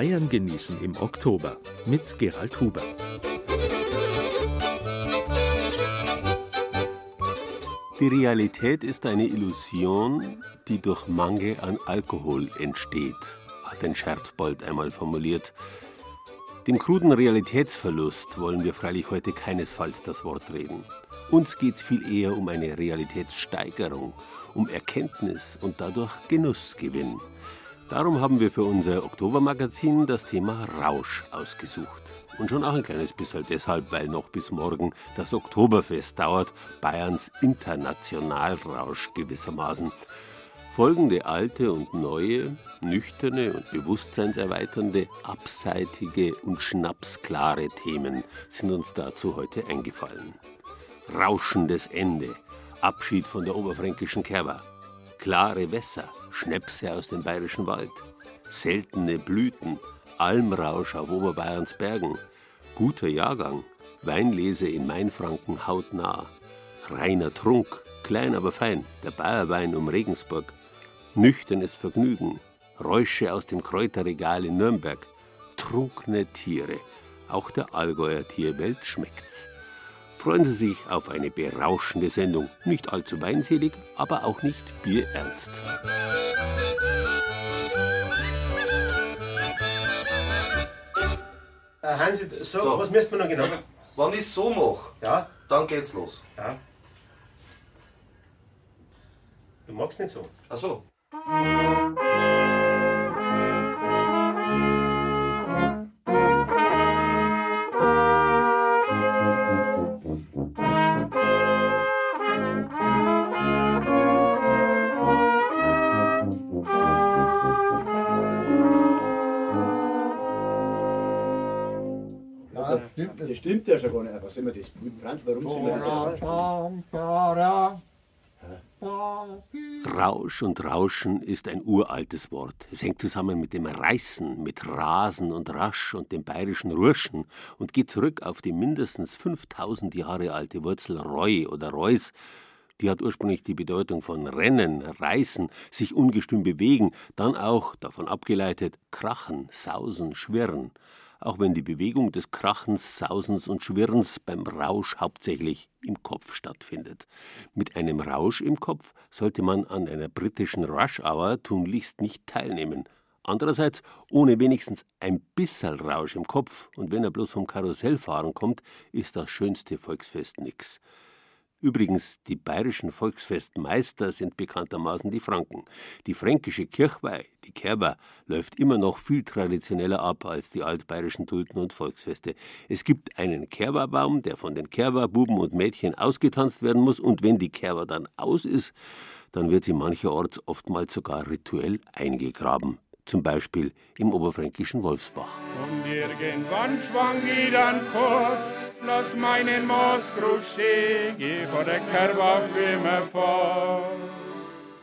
Bayern genießen im Oktober mit Gerald Huber. Die Realität ist eine Illusion, die durch Mangel an Alkohol entsteht, hat ein Scherzbold einmal formuliert. Dem kruden Realitätsverlust wollen wir freilich heute keinesfalls das Wort reden. Uns geht es viel eher um eine Realitätssteigerung, um Erkenntnis und dadurch Genussgewinn. Darum haben wir für unser Oktobermagazin das Thema Rausch ausgesucht. Und schon auch ein kleines bisschen deshalb, weil noch bis morgen das Oktoberfest dauert, Bayerns Internationalrausch gewissermaßen. Folgende alte und neue, nüchterne und bewusstseinserweiternde, abseitige und schnapsklare Themen sind uns dazu heute eingefallen. Rauschendes Ende, Abschied von der oberfränkischen Kerber, klare Wässer, Schnäpse aus dem bayerischen Wald, seltene Blüten, Almrausch auf Oberbayerns Bergen, guter Jahrgang, Weinlese in Mainfranken hautnah, reiner Trunk, klein aber fein, der Bayerwein um Regensburg, nüchternes Vergnügen, Räusche aus dem Kräuterregal in Nürnberg, trunkene Tiere, auch der Allgäuer Tierwelt schmeckt's. Freuen Sie sich auf eine berauschende Sendung. Nicht allzu weinselig, aber auch nicht bierernst. Äh, Hansi, so, so, was müsste man noch genau? Wenn ich so mache, ja? dann geht's los. Ja. Du magst nicht so. Ach so. Stimmt, das stimmt ja schon gar nicht. Was man das? Franz, warum sind wir das? Rausch und Rauschen ist ein uraltes Wort. Es hängt zusammen mit dem Reißen, mit Rasen und Rasch und dem bayerischen Rurschen und geht zurück auf die mindestens 5000 Jahre alte Wurzel Reu oder Reus. Die hat ursprünglich die Bedeutung von Rennen, Reißen, sich ungestüm bewegen, dann auch, davon abgeleitet, krachen, sausen, schwirren auch wenn die Bewegung des Krachens, Sausens und Schwirrens beim Rausch hauptsächlich im Kopf stattfindet. Mit einem Rausch im Kopf sollte man an einer britischen Rush Hour tunlichst nicht teilnehmen. Andererseits, ohne wenigstens ein bisserl Rausch im Kopf und wenn er bloß vom Karussellfahren kommt, ist das schönste Volksfest nix. Übrigens, die bayerischen Volksfestmeister sind bekanntermaßen die Franken. Die fränkische Kirchweih, die Kerber, läuft immer noch viel traditioneller ab als die altbayerischen Tulpen und Volksfeste. Es gibt einen Kerberbaum, der von den Kerberbuben und Mädchen ausgetanzt werden muss, und wenn die Kerber dann aus ist, dann wird sie mancherorts oftmals sogar rituell eingegraben zum Beispiel im oberfränkischen Wolfsbach. Und irgendwann schwang die dann fort lass meinen Mooskrug stehen, geh vor der Kerber für mir vor.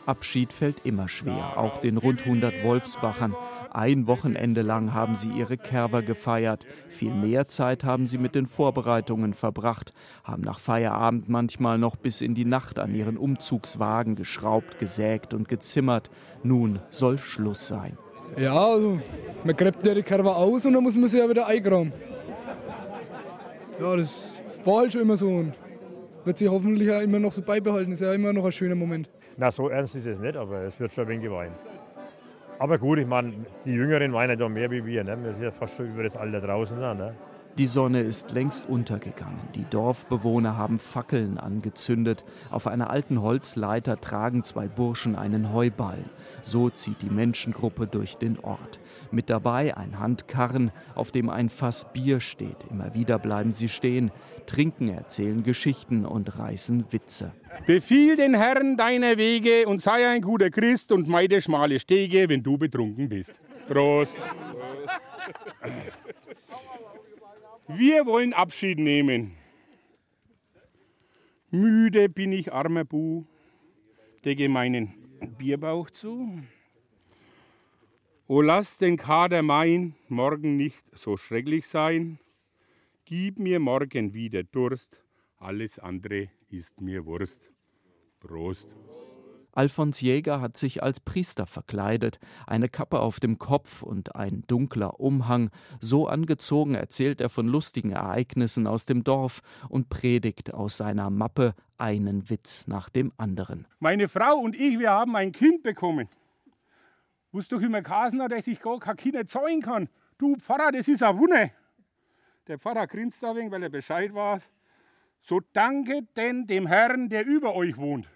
Abschied fällt immer schwer, auch den rund 100 Wolfsbachern. Ein Wochenende lang haben sie ihre Kerber gefeiert. Viel mehr Zeit haben sie mit den Vorbereitungen verbracht, haben nach Feierabend manchmal noch bis in die Nacht an ihren Umzugswagen geschraubt, gesägt und gezimmert. Nun soll Schluss sein. Ja, also, man gräbt ja die Kerber aus und dann muss man sie ja wieder eingraben. Ja, das war halt schon immer so und wird sich hoffentlich auch immer noch so beibehalten. Ist ja immer noch ein schöner Moment. Na, so ernst ist es nicht, aber es wird schon ein wenig geweint. Aber gut, ich meine, die Jüngeren weinen ja mehr wie wir. Ne? Wir sind ja fast schon über das Alter draußen. Ne? Die Sonne ist längst untergegangen. Die Dorfbewohner haben Fackeln angezündet. Auf einer alten Holzleiter tragen zwei Burschen einen Heuballen. So zieht die Menschengruppe durch den Ort. Mit dabei ein Handkarren, auf dem ein Fass Bier steht. Immer wieder bleiben sie stehen, trinken, erzählen Geschichten und reißen Witze. Befiehl den Herrn deine Wege und sei ein guter Christ und meide schmale Stege, wenn du betrunken bist. Prost! Wir wollen Abschied nehmen. Müde bin ich, armer Bu, decke meinen Bierbauch zu. O lass den Kader mein morgen nicht so schrecklich sein. Gib mir morgen wieder Durst, alles andere ist mir Wurst. Prost. Alfons Jäger hat sich als Priester verkleidet, eine Kappe auf dem Kopf und ein dunkler Umhang. So angezogen erzählt er von lustigen Ereignissen aus dem Dorf und predigt aus seiner Mappe einen Witz nach dem anderen. Meine Frau und ich, wir haben ein Kind bekommen. Wusst doch immer Kasner, dass ich gar kein Kind zahlen kann. Du Pfarrer, das ist ein Wunder. Der Pfarrer grinst da wegen, weil er Bescheid weiß. So danke denn dem Herrn, der über euch wohnt.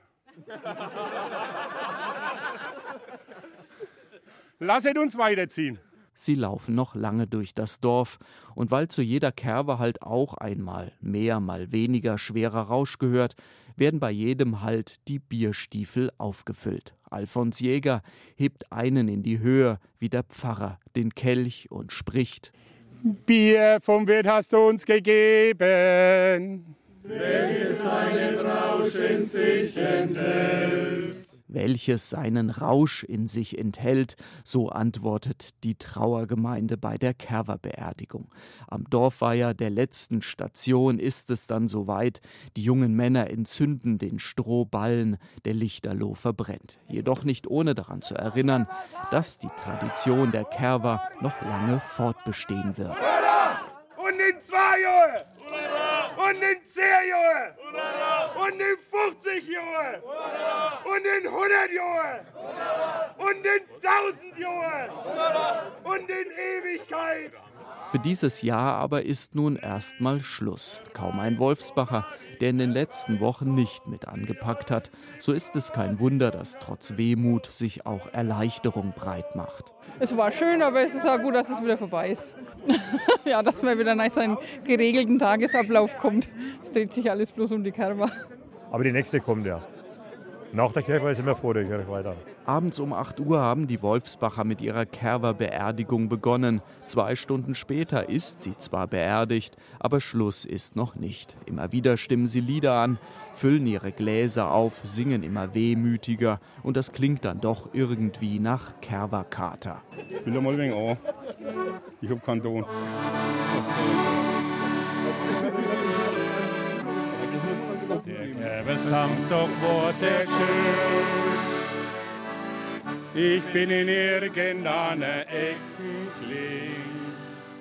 Lasset uns weiterziehen. Sie laufen noch lange durch das Dorf, und weil zu jeder Kerbe halt auch einmal mehr, mal weniger schwerer Rausch gehört, werden bei jedem Halt die Bierstiefel aufgefüllt. Alfons Jäger hebt einen in die Höhe, wie der Pfarrer, den Kelch und spricht: Bier vom Wirt hast du uns gegeben welches seinen Rausch in sich enthält. Welches seinen Rausch in sich enthält, so antwortet die Trauergemeinde bei der Kerwerbeerdigung. Am Dorfweiher der letzten Station ist es dann soweit, die jungen Männer entzünden den Strohballen, der Lichterloh verbrennt. Jedoch nicht ohne daran zu erinnern, dass die Tradition der Kerwer noch lange fortbestehen wird. Und in zwei Jahren! Und in 10 Jahren! Und in 50 Jahren! Und in 100 Jahren! Und in 1000 Jahren! Und in Ewigkeit! Für dieses Jahr aber ist nun erstmal Schluss. Kaum ein Wolfsbacher, der in den letzten Wochen nicht mit angepackt hat. So ist es kein Wunder, dass trotz Wehmut sich auch Erleichterung breit macht. Es war schön, aber es ist auch gut, dass es wieder vorbei ist. ja, dass man wieder nach seinen geregelten Tagesablauf kommt. Es dreht sich alles bloß um die Kerber. Aber die nächste kommt ja. Nach der Kirche sind wir vor der Kirche weiter. Abends um 8 Uhr haben die Wolfsbacher mit ihrer Kerberbeerdigung begonnen. Zwei Stunden später ist sie zwar beerdigt, aber Schluss ist noch nicht. Immer wieder stimmen sie Lieder an, füllen ihre Gläser auf, singen immer wehmütiger und das klingt dann doch irgendwie nach Kerberkater. Ich will mal wegen an. Ich hab keinen Ton. Der Samstag war sehr schön. Ich bin in irgendeiner Ecken.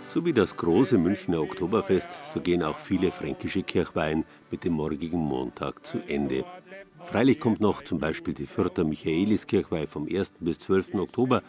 So wie das große Münchner Oktoberfest, so gehen auch viele fränkische Kirchweihen mit dem morgigen Montag zu Ende. Freilich kommt noch zum Beispiel die Fürther Michaeliskirchweih vom 1. bis 12. Oktober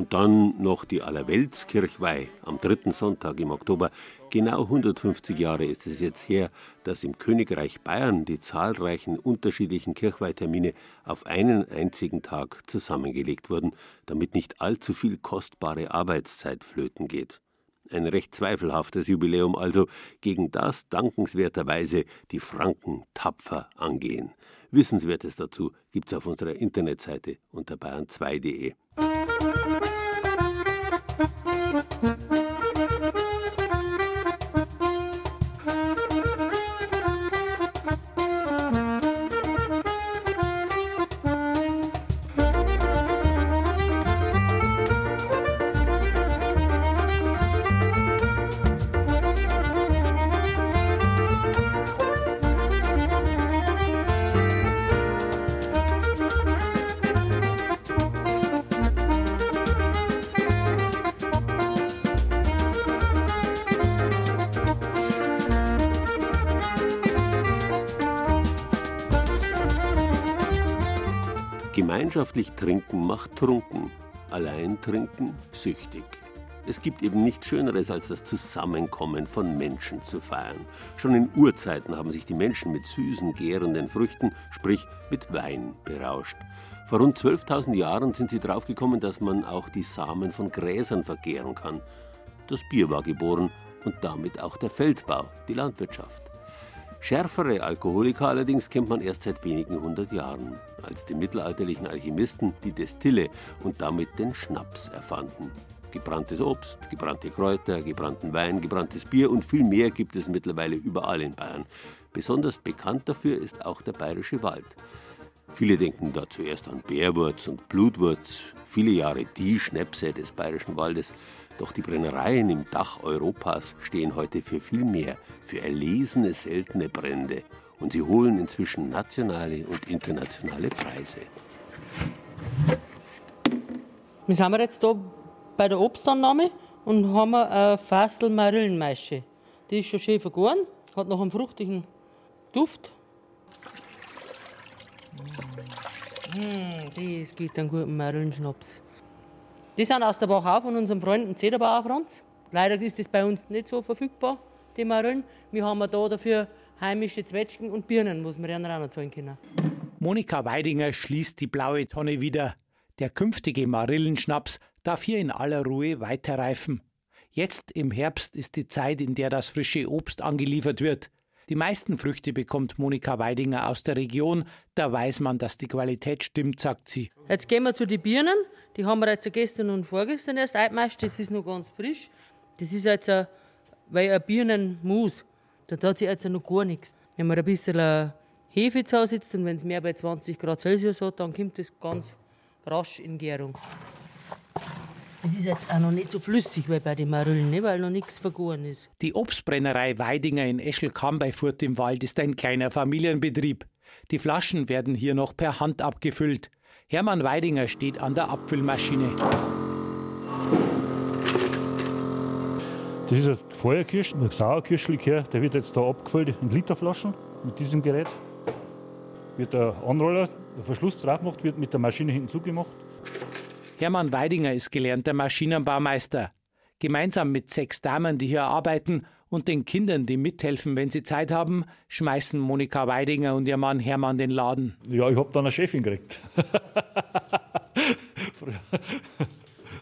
und dann noch die Allerweltskirchweih am dritten Sonntag im Oktober. Genau 150 Jahre ist es jetzt her, dass im Königreich Bayern die zahlreichen unterschiedlichen Kirchweihtermine auf einen einzigen Tag zusammengelegt wurden, damit nicht allzu viel kostbare Arbeitszeit flöten geht. Ein recht zweifelhaftes Jubiläum also, gegen das dankenswerterweise die Franken tapfer angehen. Wissenswertes dazu gibt's auf unserer Internetseite unter bayern2.de. Thank you. Gemeinschaftlich trinken macht trunken, allein trinken süchtig. Es gibt eben nichts Schöneres, als das Zusammenkommen von Menschen zu feiern. Schon in Urzeiten haben sich die Menschen mit süßen, gärenden Früchten, sprich mit Wein, berauscht. Vor rund 12.000 Jahren sind sie draufgekommen, dass man auch die Samen von Gräsern vergären kann. Das Bier war geboren und damit auch der Feldbau, die Landwirtschaft. Schärfere Alkoholiker allerdings kennt man erst seit wenigen hundert Jahren, als die mittelalterlichen Alchemisten die Destille und damit den Schnaps erfanden. gebranntes Obst, gebrannte Kräuter, gebrannten Wein, gebranntes Bier und viel mehr gibt es mittlerweile überall in Bayern. Besonders bekannt dafür ist auch der bayerische Wald. Viele denken da zuerst an Bärwurz und Blutwurz, viele Jahre die Schnäpse des bayerischen Waldes. Doch die Brennereien im Dach Europas stehen heute für viel mehr, für erlesene, seltene Brände. Und sie holen inzwischen nationale und internationale Preise. Wir sind jetzt hier bei der Obstannahme und haben eine Fassel Marillenmaische. Die ist schon schön vergoren, hat noch einen fruchtigen Duft. Mmh, das gibt einen guten Marillenschnaps. Die sind aus der Wachau von unserem Freund Zederbauer Franz. Leider ist das bei uns nicht so verfügbar, die Marillen. Wir haben da dafür heimische Zwetschgen und Birnen, was wir ihnen auch noch zahlen können. Monika Weidinger schließt die blaue Tonne wieder. Der künftige Marillenschnaps darf hier in aller Ruhe weiterreifen. Jetzt im Herbst ist die Zeit, in der das frische Obst angeliefert wird. Die meisten Früchte bekommt Monika Weidinger aus der Region. Da weiß man, dass die Qualität stimmt, sagt sie. Jetzt gehen wir zu den Birnen. Die haben wir jetzt gestern und vorgestern erst eingemascht. Das ist noch ganz frisch. Das ist jetzt ein, weil ein Birnenmus. Da hat sich jetzt noch gar nichts. Wenn man ein bisschen Hefe zu Hause sitzt und wenn es mehr bei 20 Grad Celsius hat, dann kommt das ganz rasch in Gärung. Es ist jetzt auch noch nicht so flüssig wie bei den Marillen, ne, weil noch nichts vergoren ist. Die Obstbrennerei Weidinger in Eschelkamp bei Furt im Wald ist ein kleiner Familienbetrieb. Die Flaschen werden hier noch per Hand abgefüllt. Hermann Weidinger steht an der Abfüllmaschine. Das ist ein Feuerkirsch, ein Sauerkirschlikör, der wird jetzt da abgefüllt in Literflaschen mit diesem Gerät. Wird der Anroller, der Verschluss drauf gemacht, wird mit der Maschine hinten zugemacht. Hermann Weidinger ist gelernter Maschinenbaumeister. Gemeinsam mit sechs Damen, die hier arbeiten, und den Kindern, die mithelfen, wenn sie Zeit haben, schmeißen Monika Weidinger und ihr Mann Hermann den Laden. Ja, ich habe dann eine Chefin gekriegt.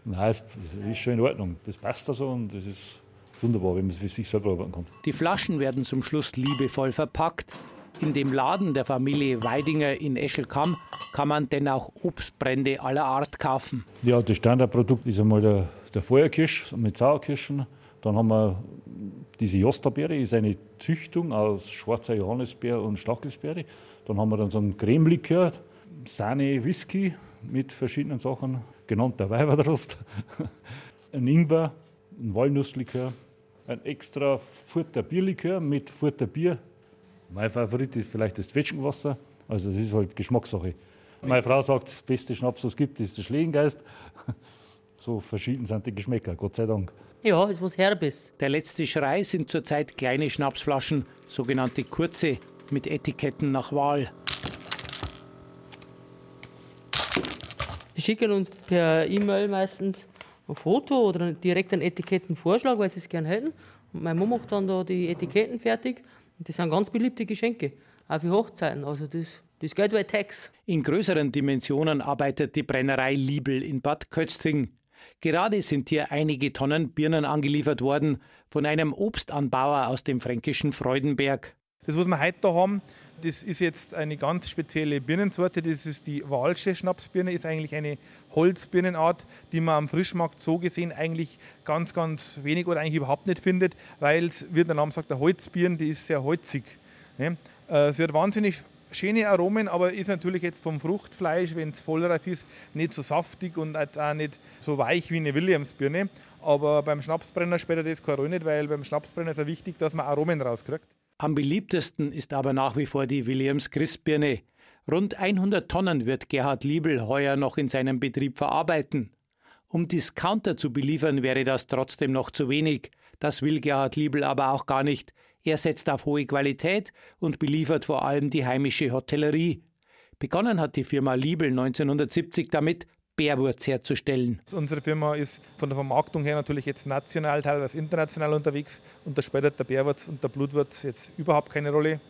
Nein, es ist schon in Ordnung. Das passt da so und das ist wunderbar, wenn man es für sich selber arbeiten kann. Die Flaschen werden zum Schluss liebevoll verpackt. In dem Laden der Familie Weidinger in Eschelkamm kann man denn auch Obstbrände aller Art kaufen. Ja, das Standardprodukt ist einmal der, der Feuerkirsch mit Sauerkirschen. Dann haben wir diese Jostabeere, ist eine Züchtung aus schwarzer Johannisbeer und Stachelsbeere. Dann haben wir dann so einen Cremelikör, Sahne, Whisky mit verschiedenen Sachen, genannter Weiberdrost, ein Ingwer, ein Walnusslikör, ein extra Furter Bierlikör mit Furter Bier mein Favorit ist vielleicht das Zwetschgenwasser. Also, es ist halt Geschmackssache. Meine Frau sagt, das beste Schnaps, was es gibt, ist der Schlehengeist. So verschieden sind die Geschmäcker, Gott sei Dank. Ja, ist was Herbes. Der letzte Schrei sind zurzeit kleine Schnapsflaschen, sogenannte kurze, mit Etiketten nach Wahl. Die schicken uns per E-Mail meistens ein Foto oder direkt einen Etikettenvorschlag, weil sie es gerne hätten. Und meine Mama macht dann da die Etiketten fertig das sind ganz beliebte Geschenke, auch für Hochzeiten. Also das, das geht wie Tax. In größeren Dimensionen arbeitet die Brennerei Liebel in Bad Kötzting. Gerade sind hier einige Tonnen Birnen angeliefert worden von einem Obstanbauer aus dem fränkischen Freudenberg. Das, was wir heute da haben, das ist jetzt eine ganz spezielle Birnensorte. Das ist die Walsche Schnapsbirne, ist eigentlich eine Holzbirnenart, die man am Frischmarkt so gesehen eigentlich ganz, ganz wenig oder eigentlich überhaupt nicht findet, weil es, wie der Name sagt, der Holzbirne, die ist sehr holzig. Ne? Äh, sie hat wahnsinnig schöne Aromen, aber ist natürlich jetzt vom Fruchtfleisch, wenn es vollreif ist, nicht so saftig und auch nicht so weich wie eine Williamsbirne. Aber beim Schnapsbrenner spielt das Rolle nicht, weil beim Schnapsbrenner ist es wichtig, dass man Aromen rauskriegt. Am beliebtesten ist aber nach wie vor die Williams Christbirne. Rund 100 Tonnen wird Gerhard Liebel heuer noch in seinem Betrieb verarbeiten. Um Discounter zu beliefern, wäre das trotzdem noch zu wenig. Das will Gerhard Liebel aber auch gar nicht. Er setzt auf hohe Qualität und beliefert vor allem die heimische Hotellerie. Begonnen hat die Firma Liebel 1970 damit, Bärwurz herzustellen. Unsere Firma ist von der Vermarktung her natürlich jetzt national, teilweise international unterwegs und da spielt der Bärwurz und der Blutwurz jetzt überhaupt keine Rolle.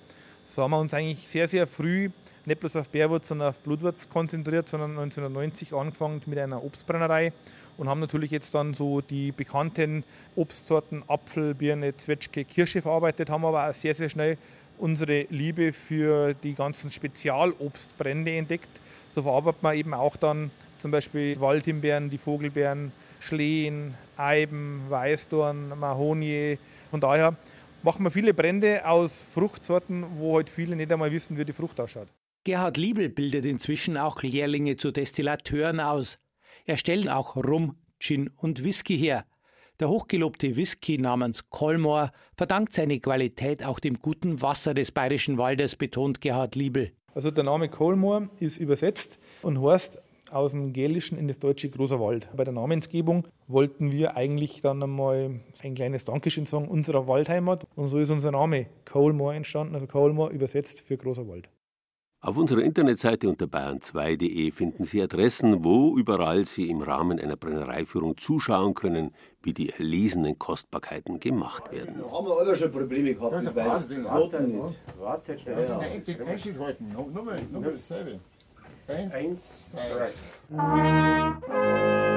So haben wir uns eigentlich sehr, sehr früh nicht bloß auf Bärwurz, sondern auf Blutwurz konzentriert, sondern 1990 angefangen mit einer Obstbrennerei und haben natürlich jetzt dann so die bekannten Obstsorten Apfel, Birne, Zwetschge, Kirsche verarbeitet, haben aber auch sehr, sehr schnell unsere Liebe für die ganzen Spezialobstbrände entdeckt. So verarbeitet man eben auch dann zum Beispiel Waldhimbeeren, die Vogelbeeren, Schlehen, Eiben, Weißdorn, Mahonie. Von daher machen wir viele Brände aus Fruchtsorten, wo halt viele nicht einmal wissen, wie die Frucht ausschaut. Gerhard Liebel bildet inzwischen auch Lehrlinge zu Destillateuren aus. Er stellt auch Rum, Gin und Whisky her. Der hochgelobte Whisky namens Colmore verdankt seine Qualität auch dem guten Wasser des bayerischen Waldes, betont Gerhard Liebel. Also der Name Colmore ist übersetzt und heißt aus dem Gälischen in das deutsche Großer Wald. Bei der Namensgebung wollten wir eigentlich dann einmal ein kleines Dankeschön sagen unserer Waldheimat und so ist unser Name Colmore entstanden, also Colmore übersetzt für Großer Wald. Auf unserer Internetseite unter bayern2.de finden Sie Adressen, wo überall Sie im Rahmen einer Brennereiführung zuschauen können, wie die erlesenen Kostbarkeiten gemacht werden. Da haben wir alle schon Probleme gehabt. Wahnsinn, Noten warte, nicht. Wartet, Ja, das ist ja. ein Exit dasselbe. Eins, Eins, zwei. Bam.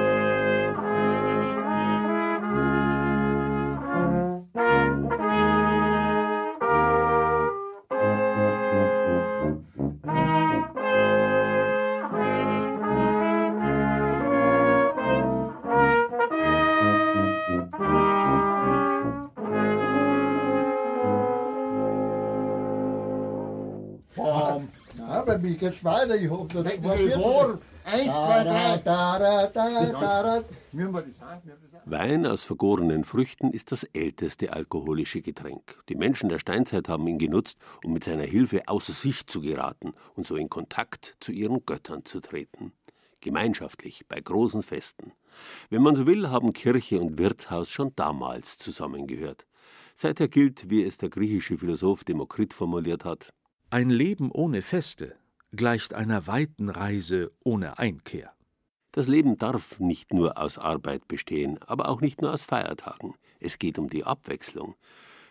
Mir geht's weiter. Ich hab noch zwei vor. Eins, zwei, drei. da, da, da? Wein aus vergorenen Früchten ist das älteste alkoholische Getränk. Die Menschen der Steinzeit haben ihn genutzt, um mit seiner Hilfe außer sich zu geraten und so in Kontakt zu ihren Göttern zu treten. Gemeinschaftlich, bei großen Festen. Wenn man so will, haben Kirche und Wirtshaus schon damals zusammengehört. Seither gilt, wie es der griechische Philosoph Demokrit formuliert hat, Ein Leben ohne Feste gleicht einer weiten Reise ohne Einkehr. Das Leben darf nicht nur aus Arbeit bestehen, aber auch nicht nur aus Feiertagen. Es geht um die Abwechslung.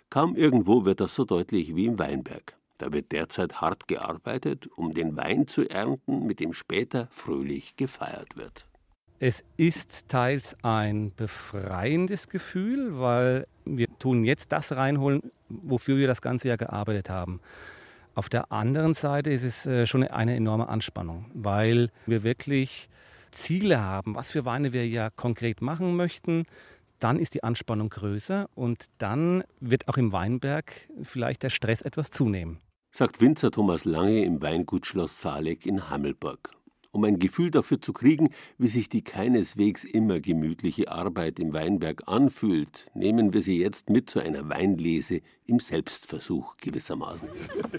Kaum irgendwo wird das so deutlich wie im Weinberg. Da wird derzeit hart gearbeitet, um den Wein zu ernten, mit dem später fröhlich gefeiert wird. Es ist teils ein befreiendes Gefühl, weil wir tun jetzt das reinholen, wofür wir das ganze Jahr gearbeitet haben. Auf der anderen Seite ist es äh, schon eine enorme Anspannung, weil wir wirklich Ziele haben, was für Weine wir ja konkret machen möchten. Dann ist die Anspannung größer und dann wird auch im Weinberg vielleicht der Stress etwas zunehmen. Sagt Winzer Thomas Lange im Weingut Schloss Saleck in Hammelburg. Um ein Gefühl dafür zu kriegen, wie sich die keineswegs immer gemütliche Arbeit im Weinberg anfühlt, nehmen wir Sie jetzt mit zu einer Weinlese im Selbstversuch gewissermaßen.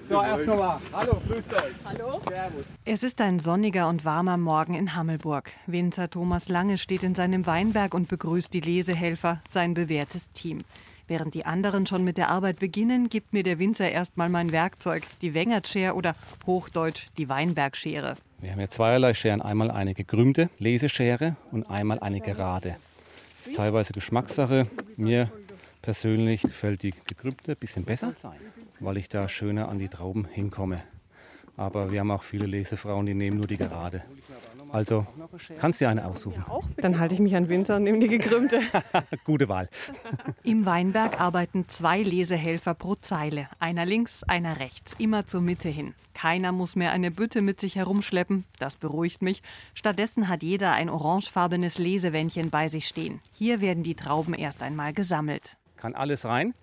So, erst nochmal. Hallo, grüßt euch. Hallo. Servus. Es ist ein sonniger und warmer Morgen in Hammelburg. Winzer Thomas Lange steht in seinem Weinberg und begrüßt die Lesehelfer, sein bewährtes Team. Während die anderen schon mit der Arbeit beginnen, gibt mir der Winzer erstmal mein Werkzeug, die Wengertschere oder Hochdeutsch die Weinbergschere. Wir haben ja zweierlei Scheren. Einmal eine gekrümmte Leseschere und einmal eine gerade. Das ist teilweise Geschmackssache. Mir persönlich gefällt die gekrümmte ein bisschen besser, weil ich da schöner an die Trauben hinkomme. Aber wir haben auch viele Lesefrauen, die nehmen nur die gerade. Also kannst dir eine aussuchen. Dann halte ich mich an Winzer und nehme die gekrümmte. Gute Wahl. Im Weinberg arbeiten zwei Lesehelfer pro Zeile. Einer links, einer rechts, immer zur Mitte hin. Keiner muss mehr eine Bütte mit sich herumschleppen, das beruhigt mich. Stattdessen hat jeder ein orangefarbenes Lesewändchen bei sich stehen. Hier werden die Trauben erst einmal gesammelt. Kann alles rein.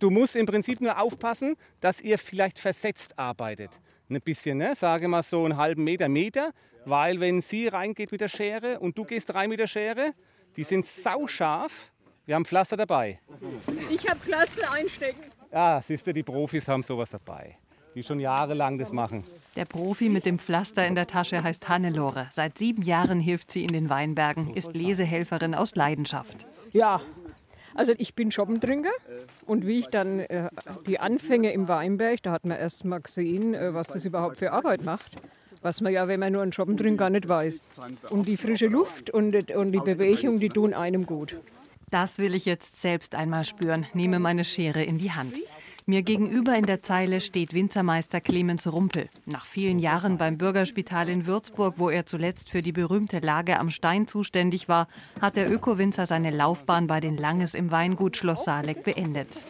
Du musst im Prinzip nur aufpassen, dass ihr vielleicht versetzt arbeitet. Ein bisschen, ne? sage mal so einen halben Meter, Meter. Weil wenn sie reingeht mit der Schere und du gehst rein mit der Schere, die sind sauscharf. Wir haben Pflaster dabei. Ich habe Pflaster einstecken. Ja, siehst du, die Profis haben sowas dabei, die schon jahrelang das machen. Der Profi mit dem Pflaster in der Tasche heißt Hannelore. Seit sieben Jahren hilft sie in den Weinbergen, ist Lesehelferin aus Leidenschaft. Ja, also ich bin Schoppentrinker und wie ich dann äh, die Anfänge im Weinberg, da hat man erst mal gesehen, äh, was das überhaupt für Arbeit macht. Was man ja, wenn man nur einen Shoppen trinkt, gar nicht weiß. Und die frische Luft und, und die Bewegung, die tun einem gut. Das will ich jetzt selbst einmal spüren. Nehme meine Schere in die Hand. Mir gegenüber in der Zeile steht Winzermeister Clemens Rumpel. Nach vielen Jahren beim Bürgerspital in Würzburg, wo er zuletzt für die berühmte Lage am Stein zuständig war, hat der Ökowinzer seine Laufbahn bei den Langes im Weingut Schloss Saleck beendet.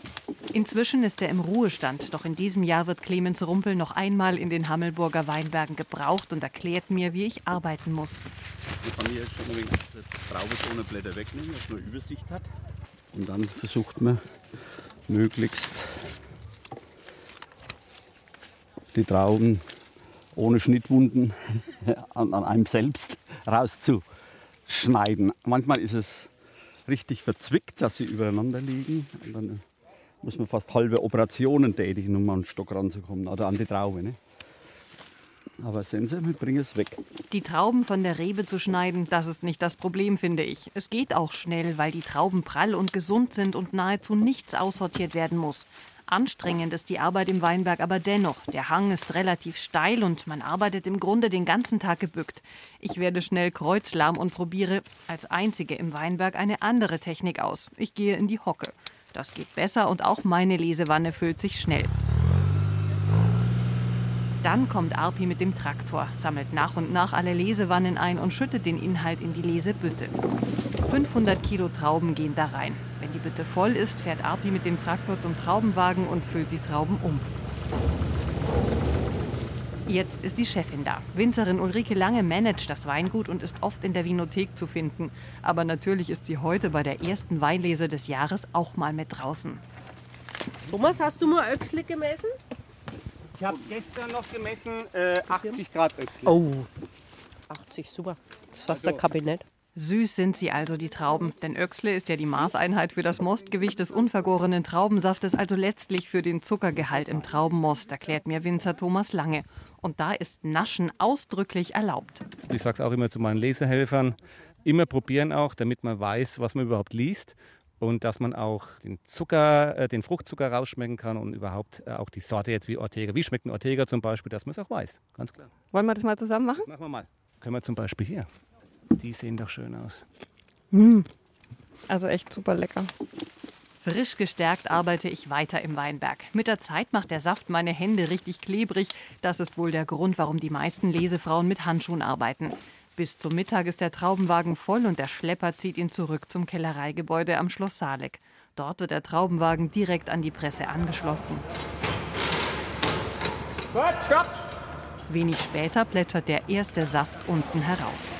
Inzwischen ist er im Ruhestand, doch in diesem Jahr wird Clemens Rumpel noch einmal in den Hammelburger Weinbergen gebraucht und erklärt mir, wie ich arbeiten muss. Man kann hier jetzt schon wenig das Traubenschonenblätter wegnehmen, dass man Übersicht hat. Und dann versucht man möglichst die Trauben ohne Schnittwunden an, an einem selbst rauszuschneiden. Manchmal ist es richtig verzwickt, dass sie übereinander liegen. Und dann muss man fast halbe Operationen tätigen, um an den Stock ranzukommen oder an die Traube. Ne? Aber sehen Sie, wir bringen es weg. Die Trauben von der Rebe zu schneiden, das ist nicht das Problem, finde ich. Es geht auch schnell, weil die Trauben prall und gesund sind und nahezu nichts aussortiert werden muss. Anstrengend ist die Arbeit im Weinberg aber dennoch. Der Hang ist relativ steil und man arbeitet im Grunde den ganzen Tag gebückt. Ich werde schnell kreuzlahm und probiere als einzige im Weinberg eine andere Technik aus. Ich gehe in die Hocke. Das geht besser und auch meine Lesewanne füllt sich schnell. Dann kommt Arpi mit dem Traktor, sammelt nach und nach alle Lesewannen ein und schüttet den Inhalt in die Lesebütte. 500 Kilo Trauben gehen da rein. Wenn die Bütte voll ist, fährt Arpi mit dem Traktor zum Traubenwagen und füllt die Trauben um. Jetzt ist die Chefin da. Winzerin Ulrike Lange managt das Weingut und ist oft in der Vinothek zu finden. Aber natürlich ist sie heute bei der ersten Weinlese des Jahres auch mal mit draußen. Thomas, hast du mal Öchsle gemessen? Ich habe gestern noch gemessen, äh, 80 Grad Öchsle. Oh, 80, super. Das ist fast Also- ein Kabinett. Süß sind sie also, die Trauben. Denn Öchsle ist ja die Maßeinheit für das Mostgewicht des unvergorenen Traubensaftes, also letztlich für den Zuckergehalt im Traubenmost, erklärt mir Winzer Thomas Lange. Und da ist Naschen ausdrücklich erlaubt. Ich sage es auch immer zu meinen Lesehelfern, immer probieren auch, damit man weiß, was man überhaupt liest und dass man auch den Zucker, äh, den Fruchtzucker rausschmecken kann und überhaupt äh, auch die Sorte jetzt wie Ortega. Wie schmeckt ein Ortega zum Beispiel, dass man es auch weiß, ganz klar. Wollen wir das mal zusammen machen? Machen wir mal. Können wir zum Beispiel hier. Die sehen doch schön aus. Mm. Also echt super lecker. Frisch gestärkt arbeite ich weiter im Weinberg. Mit der Zeit macht der Saft meine Hände richtig klebrig. Das ist wohl der Grund, warum die meisten Lesefrauen mit Handschuhen arbeiten. Bis zum Mittag ist der Traubenwagen voll und der Schlepper zieht ihn zurück zum Kellereigebäude am Schloss Saleck. Dort wird der Traubenwagen direkt an die Presse angeschlossen. Gut, stopp! Wenig später plätschert der erste Saft unten heraus.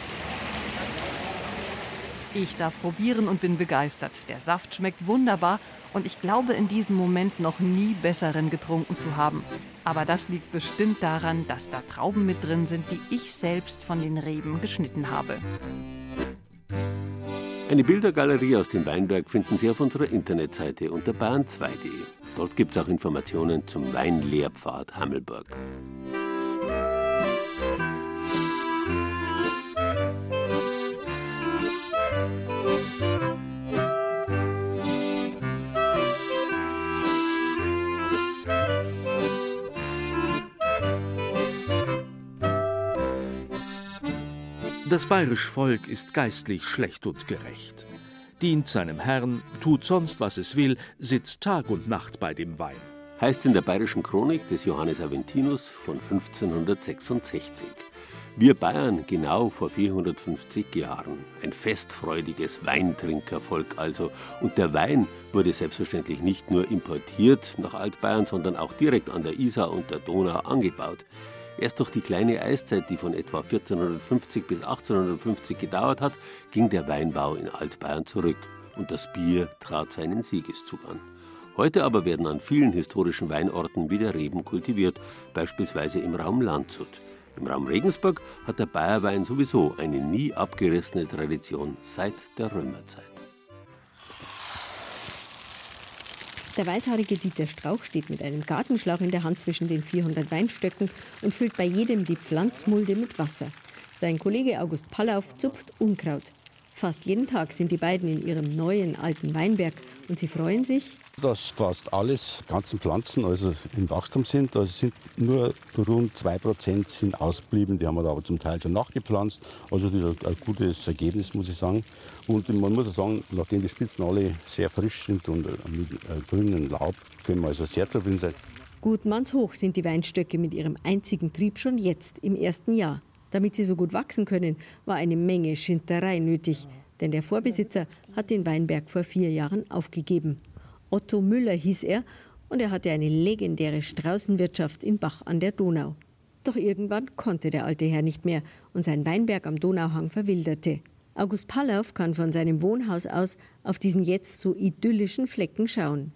Ich darf probieren und bin begeistert. Der Saft schmeckt wunderbar und ich glaube in diesem Moment noch nie besseren getrunken zu haben. Aber das liegt bestimmt daran, dass da Trauben mit drin sind, die ich selbst von den Reben geschnitten habe. Eine Bildergalerie aus dem Weinberg finden Sie auf unserer Internetseite unter bayern2.de. Dort gibt es auch Informationen zum Weinlehrpfad Hammelburg. Das bayerische Volk ist geistlich schlecht und gerecht. Dient seinem Herrn, tut sonst, was es will, sitzt Tag und Nacht bei dem Wein. Heißt in der bayerischen Chronik des Johannes Aventinus von 1566. Wir Bayern genau vor 450 Jahren. Ein festfreudiges Weintrinkervolk also. Und der Wein wurde selbstverständlich nicht nur importiert nach Altbayern, sondern auch direkt an der Isar und der Donau angebaut. Erst durch die kleine Eiszeit, die von etwa 1450 bis 1850 gedauert hat, ging der Weinbau in Altbayern zurück und das Bier trat seinen Siegeszug an. Heute aber werden an vielen historischen Weinorten wieder Reben kultiviert, beispielsweise im Raum Landshut. Im Raum Regensburg hat der Bayerwein sowieso eine nie abgerissene Tradition seit der Römerzeit. Der weißhaarige Dieter Strauch steht mit einem Gartenschlauch in der Hand zwischen den 400 Weinstöcken und füllt bei jedem die Pflanzmulde mit Wasser. Sein Kollege August Pallauf zupft Unkraut. Fast jeden Tag sind die beiden in ihrem neuen alten Weinberg und sie freuen sich, dass fast alles ganzen Pflanzen also im Wachstum sind. Also sind nur rund 2% sind ausgeblieben. Die haben wir da aber zum Teil schon nachgepflanzt. Also ein gutes Ergebnis, muss ich sagen. Und man muss auch sagen, nachdem die Spitzen alle sehr frisch sind und mit äh, grünem Laub, können wir also sehr zufrieden sein. gut mannshoch sind die Weinstöcke mit ihrem einzigen Trieb schon jetzt im ersten Jahr. Damit sie so gut wachsen können, war eine Menge Schinterei nötig. Denn der Vorbesitzer hat den Weinberg vor vier Jahren aufgegeben. Otto Müller hieß er und er hatte eine legendäre Straußenwirtschaft in Bach an der Donau. Doch irgendwann konnte der alte Herr nicht mehr und sein Weinberg am Donauhang verwilderte. August Pallauf kann von seinem Wohnhaus aus auf diesen jetzt so idyllischen Flecken schauen.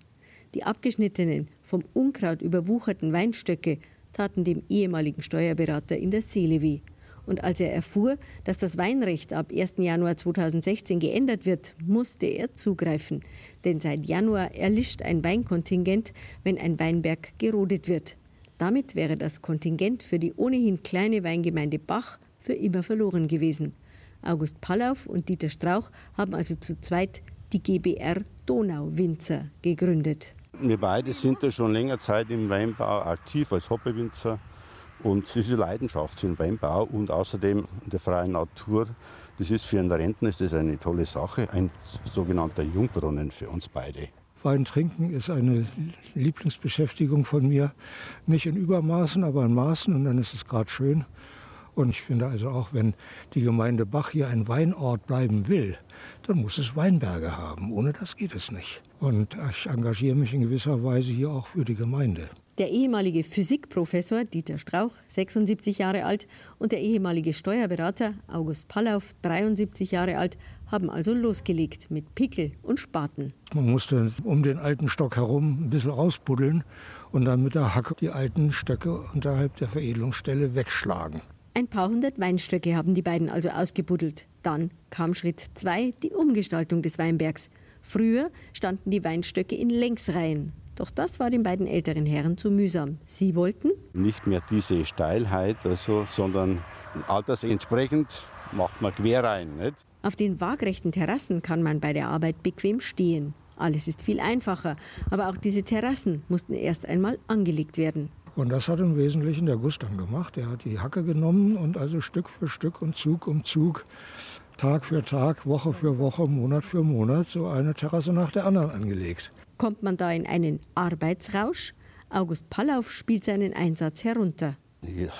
Die abgeschnittenen, vom Unkraut überwucherten Weinstöcke taten dem ehemaligen Steuerberater in der Seele weh. Und als er erfuhr, dass das Weinrecht ab 1. Januar 2016 geändert wird, musste er zugreifen. Denn seit Januar erlischt ein Weinkontingent, wenn ein Weinberg gerodet wird. Damit wäre das Kontingent für die ohnehin kleine Weingemeinde Bach für immer verloren gewesen. August Pallauf und Dieter Strauch haben also zu zweit die GBR Donauwinzer gegründet. Wir beide sind ja schon länger Zeit im Weinbau aktiv als Hoppewinzer. Und eine Leidenschaft für den Weinbau und außerdem der freien Natur. Das ist für einen Rentner ist das eine tolle Sache, ein sogenannter Jungbrunnen für uns beide. Wein trinken ist eine Lieblingsbeschäftigung von mir. Nicht in Übermaßen, aber in Maßen und dann ist es gerade schön. Und ich finde also auch, wenn die Gemeinde Bach hier ein Weinort bleiben will, dann muss es Weinberge haben. Ohne das geht es nicht. Und ich engagiere mich in gewisser Weise hier auch für die Gemeinde. Der ehemalige Physikprofessor Dieter Strauch, 76 Jahre alt, und der ehemalige Steuerberater August Pallauf, 73 Jahre alt, haben also losgelegt mit Pickel und Spaten. Man musste um den alten Stock herum ein bisschen ausbuddeln und dann mit der Hacke die alten Stöcke unterhalb der Veredelungsstelle wegschlagen. Ein paar hundert Weinstöcke haben die beiden also ausgebuddelt. Dann kam Schritt zwei, die Umgestaltung des Weinbergs. Früher standen die Weinstöcke in Längsreihen. Doch das war den beiden älteren Herren zu mühsam. Sie wollten Nicht mehr diese Steilheit, also, sondern altersentsprechend macht man Querreihen. Nicht? Auf den waagrechten Terrassen kann man bei der Arbeit bequem stehen. Alles ist viel einfacher, aber auch diese Terrassen mussten erst einmal angelegt werden. Und das hat im Wesentlichen der Gustav gemacht. Er hat die Hacke genommen und also Stück für Stück und Zug um Zug, Tag für Tag, Woche für Woche, Monat für Monat so eine Terrasse nach der anderen angelegt. Kommt man da in einen Arbeitsrausch? August Pallauf spielt seinen Einsatz herunter. Ja,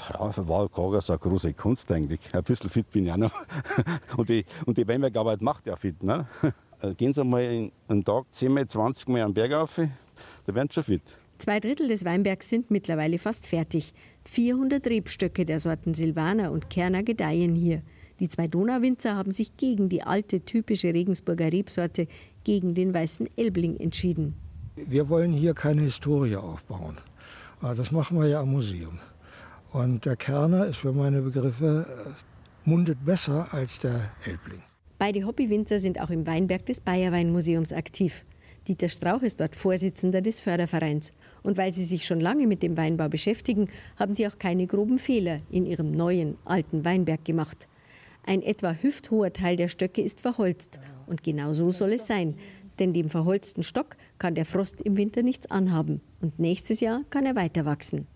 war gar so eine große Kunst eigentlich. Ein bisschen fit bin ich auch noch. Und die, und die Weinbergarbeit macht ja fit. Ne? Gehen Sie mal in, einen Tag 10 mal, 20 Mal am Berg auf, da werden Sie schon fit. Zwei Drittel des Weinbergs sind mittlerweile fast fertig. 400 Rebstöcke der Sorten Silvaner und Kerner gedeihen hier. Die zwei Donauwinzer haben sich gegen die alte, typische Regensburger Rebsorte, gegen den weißen Elbling entschieden. Wir wollen hier keine Historie aufbauen. Aber Das machen wir ja am Museum. Und der Kerner ist für meine Begriffe äh, mundet besser als der Elbling. Beide Hobbywinzer sind auch im Weinberg des Bayerweinmuseums aktiv. Dieter Strauch ist dort Vorsitzender des Fördervereins. Und weil sie sich schon lange mit dem Weinbau beschäftigen, haben sie auch keine groben Fehler in ihrem neuen, alten Weinberg gemacht. Ein etwa hüfthoher Teil der Stöcke ist verholzt. Und genau so soll es sein. Denn dem verholzten Stock kann der Frost im Winter nichts anhaben. Und nächstes Jahr kann er weiter wachsen.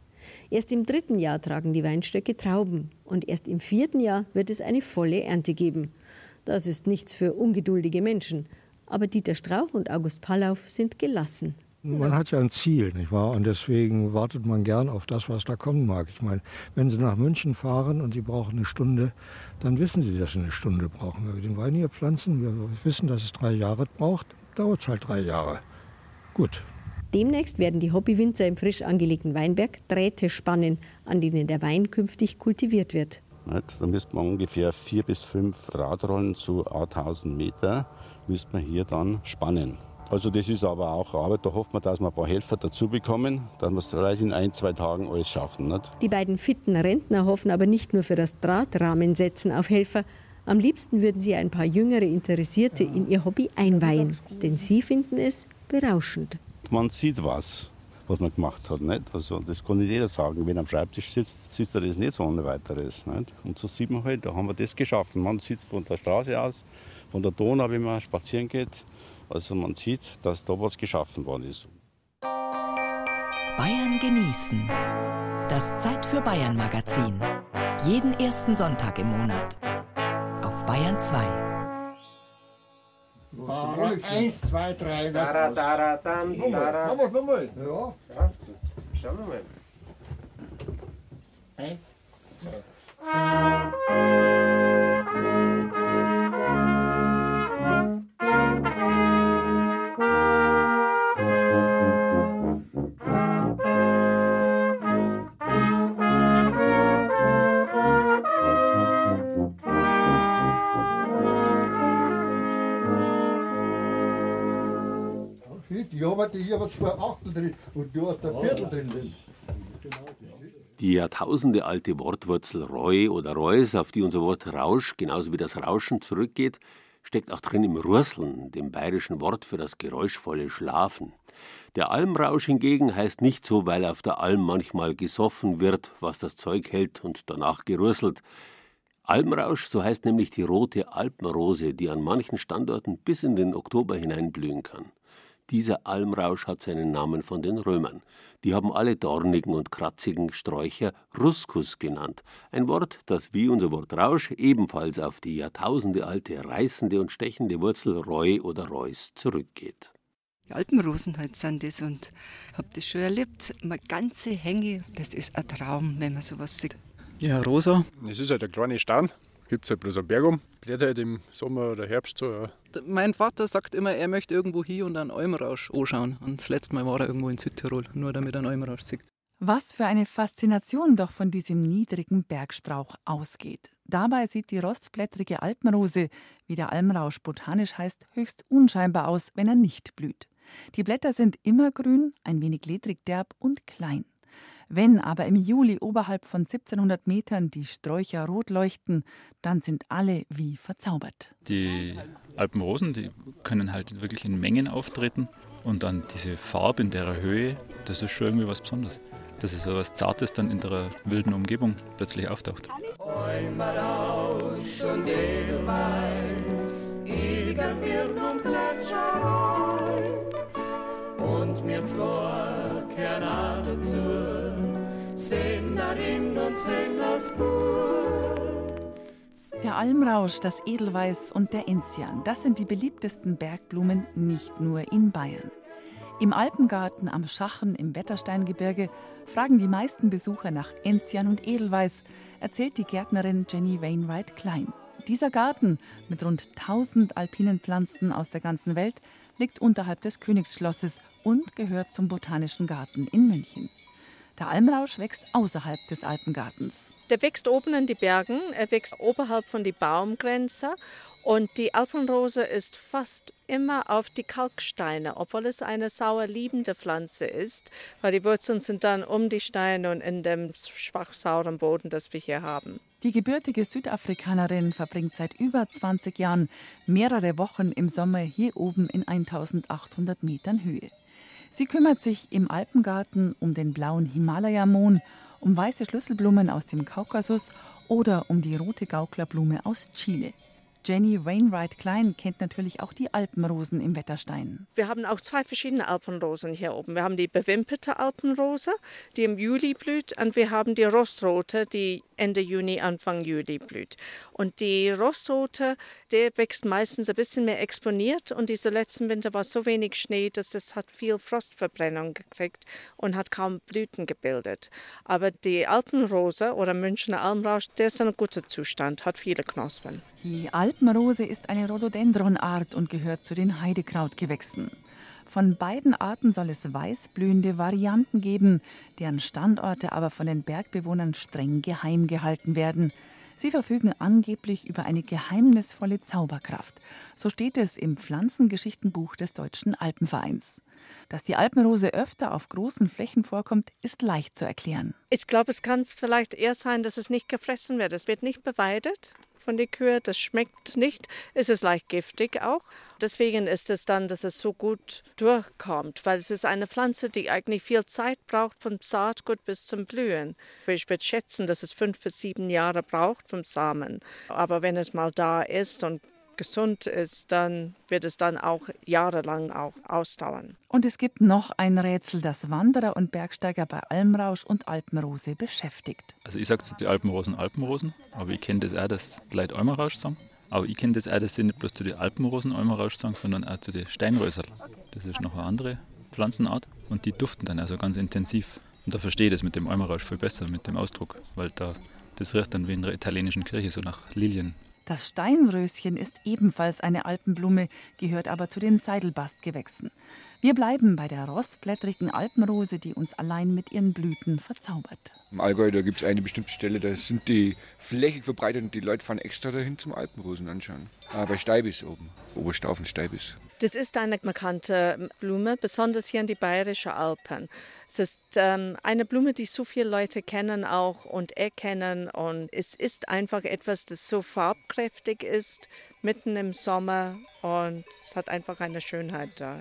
Erst im dritten Jahr tragen die Weinstöcke Trauben. Und erst im vierten Jahr wird es eine volle Ernte geben. Das ist nichts für ungeduldige Menschen. Aber Dieter Strauch und August Pallauf sind gelassen. Man hat ja ein Ziel, nicht wahr? Und deswegen wartet man gern auf das, was da kommen mag. Ich meine, wenn Sie nach München fahren und Sie brauchen eine Stunde, dann wissen Sie, dass Sie eine Stunde brauchen. Wenn wir den Wein hier pflanzen, wir wissen, dass es drei Jahre braucht, dauert es halt drei Jahre. Gut. Demnächst werden die Hobbywinzer im frisch angelegten Weinberg Drähte spannen, an denen der Wein künftig kultiviert wird. Nicht? Da müsste man ungefähr vier bis fünf Drahtrollen zu 1000 Meter müsste man hier dann spannen. Also das ist aber auch Arbeit. Da hofft man, dass wir ein paar Helfer dazu bekommen, dass wir es vielleicht in ein, zwei Tagen alles schaffen. Nicht? Die beiden fitten Rentner hoffen aber nicht nur für das Drahtrahmensetzen auf Helfer. Am liebsten würden sie ein paar jüngere Interessierte in ihr Hobby einweihen, denn sie finden es berauschend. Man sieht was, was man gemacht hat. Nicht? Also das kann nicht jeder sagen. Wenn er am Schreibtisch sitzt, sieht er das nicht so ohne weiteres. Nicht? Und so sieht man halt, da haben wir das geschaffen. Man sitzt von der Straße aus, von der Donau, wenn man spazieren geht. Also man sieht, dass da was geschaffen worden ist. Bayern genießen. Das Zeit für Bayern Magazin. Jeden ersten Sonntag im Monat. Auf Bayern 2. Dara, eins, zwei, drei, das Dara, war's. dara, dann, Nochmal, nochmal, nochmal. Ja. Ja, schauen wir mal. Eins, Musik die hier aber zwei Achtel drin und du hast ein Viertel drin. Die jahrtausendealte Wortwurzel Reu oder Reus, auf die unser Wort Rausch genauso wie das Rauschen zurückgeht, steckt auch drin im Rurseln, dem bayerischen Wort für das geräuschvolle Schlafen. Der Almrausch hingegen heißt nicht so, weil auf der Alm manchmal gesoffen wird, was das Zeug hält und danach gerüsselt. Almrausch, so heißt nämlich die rote Alpenrose, die an manchen Standorten bis in den Oktober hinein blühen kann. Dieser Almrausch hat seinen Namen von den Römern. Die haben alle dornigen und kratzigen Sträucher Ruscus genannt. Ein Wort, das wie unser Wort Rausch ebenfalls auf die jahrtausendealte reißende und stechende Wurzel Reu oder Reus zurückgeht. Die Alpenrosen halt sind das und hab das schon erlebt. Mal ganze Hänge, das ist ein Traum, wenn man sowas sieht. Ja, rosa. Es ist halt ein kleiner Stein. Gibt es halt bloß einen Berg um. Bläht halt im Sommer oder Herbst so. Ja. Mein Vater sagt immer, er möchte irgendwo hier und einen Almrausch anschauen. Und das letzte Mal war er irgendwo in Südtirol, nur damit er einen Almrausch sieht. Was für eine Faszination doch von diesem niedrigen Bergstrauch ausgeht. Dabei sieht die rostblättrige Alpenrose, wie der Almrausch botanisch heißt, höchst unscheinbar aus, wenn er nicht blüht. Die Blätter sind immergrün, ein wenig ledrig derb und klein. Wenn aber im Juli oberhalb von 1700 Metern die Sträucher rot leuchten, dann sind alle wie verzaubert. Die Alpenrosen, die können halt wirklich in Mengen auftreten und dann diese Farbe in der Höhe, das ist schon irgendwie was Besonderes. Dass es so was Zartes dann in der wilden Umgebung plötzlich auftaucht. Rausch und Edelweiß, ewiger Firn und Gletscher und mir zwei kehren dazu, Der Almrausch, das Edelweiß und der Enzian, das sind die beliebtesten Bergblumen nicht nur in Bayern. Im Alpengarten am Schachen im Wettersteingebirge fragen die meisten Besucher nach Enzian und Edelweiß, erzählt die Gärtnerin Jenny Wainwright Klein. Dieser Garten mit rund 1000 alpinen Pflanzen aus der ganzen Welt liegt unterhalb des Königsschlosses und gehört zum Botanischen Garten in München. Der Almrausch wächst außerhalb des Alpengartens. Der wächst oben in die Bergen, er wächst oberhalb von der Baumgrenze und die Alpenrose ist fast immer auf die Kalksteine, obwohl es eine sauerliebende Pflanze ist, weil die Wurzeln sind dann um die Steine und in dem schwach sauren Boden, das wir hier haben. Die gebürtige Südafrikanerin verbringt seit über 20 Jahren mehrere Wochen im Sommer hier oben in 1800 Metern Höhe. Sie kümmert sich im Alpengarten um den blauen Himalaya-Mohn, um weiße Schlüsselblumen aus dem Kaukasus oder um die rote Gauklerblume aus Chile. Jenny Wainwright Klein kennt natürlich auch die Alpenrosen im Wetterstein. Wir haben auch zwei verschiedene Alpenrosen hier oben. Wir haben die bewimperte Alpenrose, die im Juli blüht, und wir haben die rostrote, die Ende Juni, Anfang Juli blüht. Und die rostrote, der wächst meistens ein bisschen mehr exponiert und dieser letzten Winter war so wenig Schnee, dass das hat viel Frostverbrennung gekriegt und hat kaum Blüten gebildet. Aber die Alpenrose oder Münchner Almrausch, der ist in einem guten Zustand, hat viele Knospen. Die Alpenrose ist eine Rhododendronart und gehört zu den Heidekrautgewächsen. Von beiden Arten soll es weißblühende Varianten geben, deren Standorte aber von den Bergbewohnern streng geheim gehalten werden. Sie verfügen angeblich über eine geheimnisvolle Zauberkraft. So steht es im Pflanzengeschichtenbuch des Deutschen Alpenvereins. Dass die Alpenrose öfter auf großen Flächen vorkommt, ist leicht zu erklären. Ich glaube, es kann vielleicht eher sein, dass es nicht gefressen wird. Es wird nicht beweidet von Kühen, das schmeckt nicht. Es ist leicht giftig auch. Deswegen ist es dann, dass es so gut durchkommt, weil es ist eine Pflanze, die eigentlich viel Zeit braucht, vom Saatgut bis zum Blühen. Ich würde schätzen, dass es fünf bis sieben Jahre braucht vom Samen. Aber wenn es mal da ist und gesund ist, dann wird es dann auch jahrelang auch ausdauern. Und es gibt noch ein Rätsel, das Wanderer und Bergsteiger bei Almrausch und Alpenrose beschäftigt. Also ich sage zu die Alpenrosen Alpenrosen, aber ich kenne das auch, dass die Leute Almrausch sagen. Aber ich kenne das auch, dass sie nicht bloß zu den Alpenrosen Almrausch sagen, sondern auch zu den Steinrösern. Das ist noch eine andere Pflanzenart und die duften dann also ganz intensiv. Und da verstehe ich das mit dem Almrausch viel besser, mit dem Ausdruck, weil da das riecht dann wie in einer italienischen Kirche, so nach Lilien. Das Steinröschen ist ebenfalls eine Alpenblume, gehört aber zu den Seidelbastgewächsen. Wir bleiben bei der rostblättrigen Alpenrose, die uns allein mit ihren Blüten verzaubert. Im Allgäu, da gibt es eine bestimmte Stelle, da sind die flächig verbreitet und die Leute fahren extra dahin zum Alpenrosen anschauen. Ah, bei Steibis oben, Oberstaufen Steibis. Das ist eine markante Blume, besonders hier in die Bayerischen Alpen. Es ist ähm, eine Blume, die so viele Leute kennen auch und erkennen. Und es ist einfach etwas, das so farbkräftig ist, mitten im Sommer. Und es hat einfach eine Schönheit da.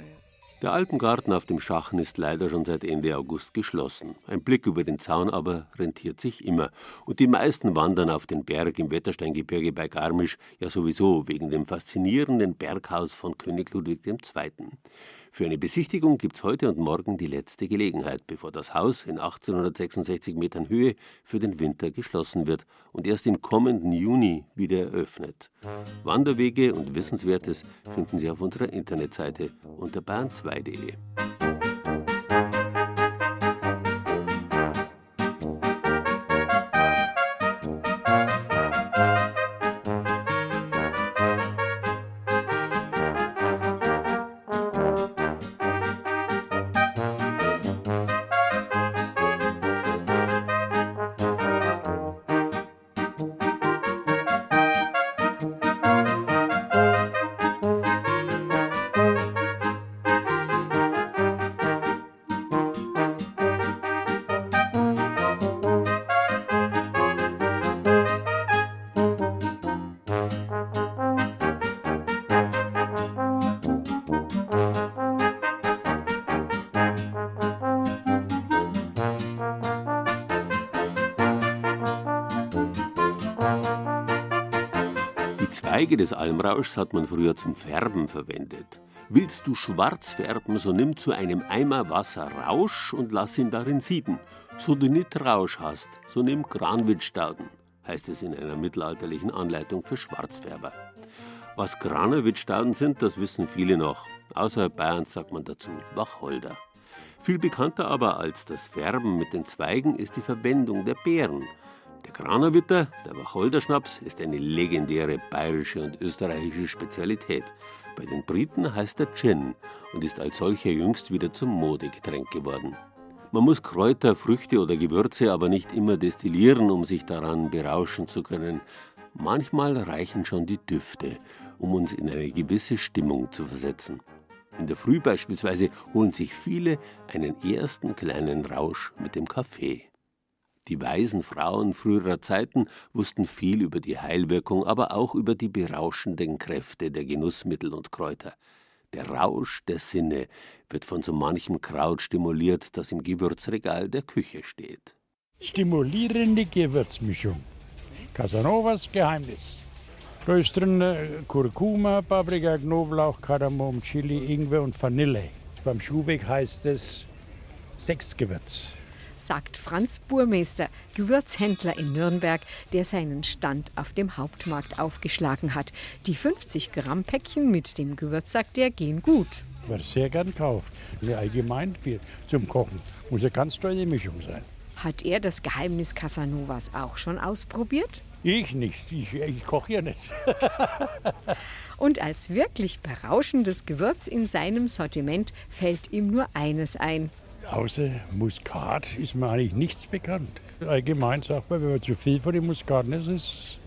Der Alpengarten auf dem Schachen ist leider schon seit Ende August geschlossen. Ein Blick über den Zaun aber rentiert sich immer. Und die meisten wandern auf den Berg im Wettersteingebirge bei Garmisch ja sowieso wegen dem faszinierenden Berghaus von König Ludwig II. Für eine Besichtigung gibt es heute und morgen die letzte Gelegenheit, bevor das Haus in 1866 Metern Höhe für den Winter geschlossen wird und erst im kommenden Juni wieder eröffnet. Wanderwege und Wissenswertes finden Sie auf unserer Internetseite unter bahn2.de. Zweige des Almrauschs hat man früher zum Färben verwendet. Willst du schwarz färben, so nimm zu einem Eimer Wasser Rausch und lass ihn darin sieden. So du nicht Rausch hast, so nimm Granwitzstauden, heißt es in einer mittelalterlichen Anleitung für Schwarzfärber. Was Granwitzstauden sind, das wissen viele noch. Außerhalb Bayerns sagt man dazu Wacholder. Viel bekannter aber als das Färben mit den Zweigen ist die Verwendung der Beeren. Der Granerwitter, der Wacholderschnaps, ist eine legendäre bayerische und österreichische Spezialität. Bei den Briten heißt er Gin und ist als solcher jüngst wieder zum Modegetränk geworden. Man muss Kräuter, Früchte oder Gewürze aber nicht immer destillieren, um sich daran berauschen zu können. Manchmal reichen schon die Düfte, um uns in eine gewisse Stimmung zu versetzen. In der Früh beispielsweise holen sich viele einen ersten kleinen Rausch mit dem Kaffee. Die weisen Frauen früherer Zeiten wussten viel über die Heilwirkung, aber auch über die berauschenden Kräfte der Genussmittel und Kräuter. Der Rausch der Sinne wird von so manchem Kraut stimuliert, das im Gewürzregal der Küche steht. Stimulierende Gewürzmischung. Casanovas Geheimnis. Da ist drin äh, Kurkuma, Paprika, Knoblauch, Kardamom, Chili, Ingwer und Vanille. Beim Schubeck heißt es Sechsgewürz sagt Franz Burmeister, Gewürzhändler in Nürnberg, der seinen Stand auf dem Hauptmarkt aufgeschlagen hat. Die 50 Gramm Päckchen mit dem Gewürz, sagt er, gehen gut. Wird sehr gern kauft. Allgemein viel zum Kochen. Muss eine ganz tolle Mischung sein. Hat er das Geheimnis Casanovas auch schon ausprobiert? Ich nicht, ich, ich koche ja nicht. Und als wirklich berauschendes Gewürz in seinem Sortiment fällt ihm nur eines ein. Außer Muskat ist mir eigentlich nichts bekannt. Allgemein sagt man, wenn man zu viel von dem Muskat ist, ist es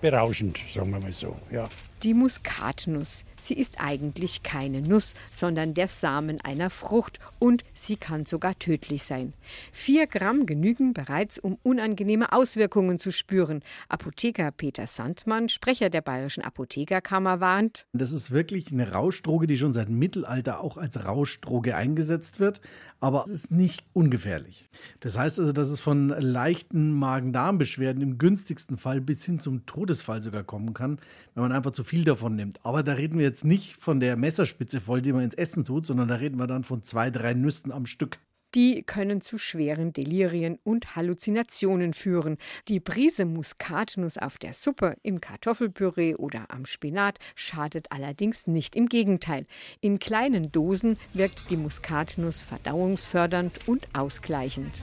berauschend, sagen wir mal so. Ja. Die Muskatnuss. Sie ist eigentlich keine Nuss, sondern der Samen einer Frucht und sie kann sogar tödlich sein. Vier Gramm genügen bereits, um unangenehme Auswirkungen zu spüren. Apotheker Peter Sandmann, Sprecher der Bayerischen Apothekerkammer, warnt. Das ist wirklich eine Rauschdroge, die schon seit Mittelalter auch als Rauschdroge eingesetzt wird, aber es ist nicht ungefährlich. Das heißt also, dass es von leichten Magen-Darm-Beschwerden im günstigsten Fall bis hin zum Todesfall sogar kommen kann, wenn man einfach zu viel viel davon nimmt. Aber da reden wir jetzt nicht von der Messerspitze voll, die man ins Essen tut, sondern da reden wir dann von zwei, drei Nüssen am Stück. Die können zu schweren Delirien und Halluzinationen führen. Die Prise Muskatnuss auf der Suppe, im Kartoffelpüree oder am Spinat schadet allerdings nicht. Im Gegenteil. In kleinen Dosen wirkt die Muskatnuss verdauungsfördernd und ausgleichend.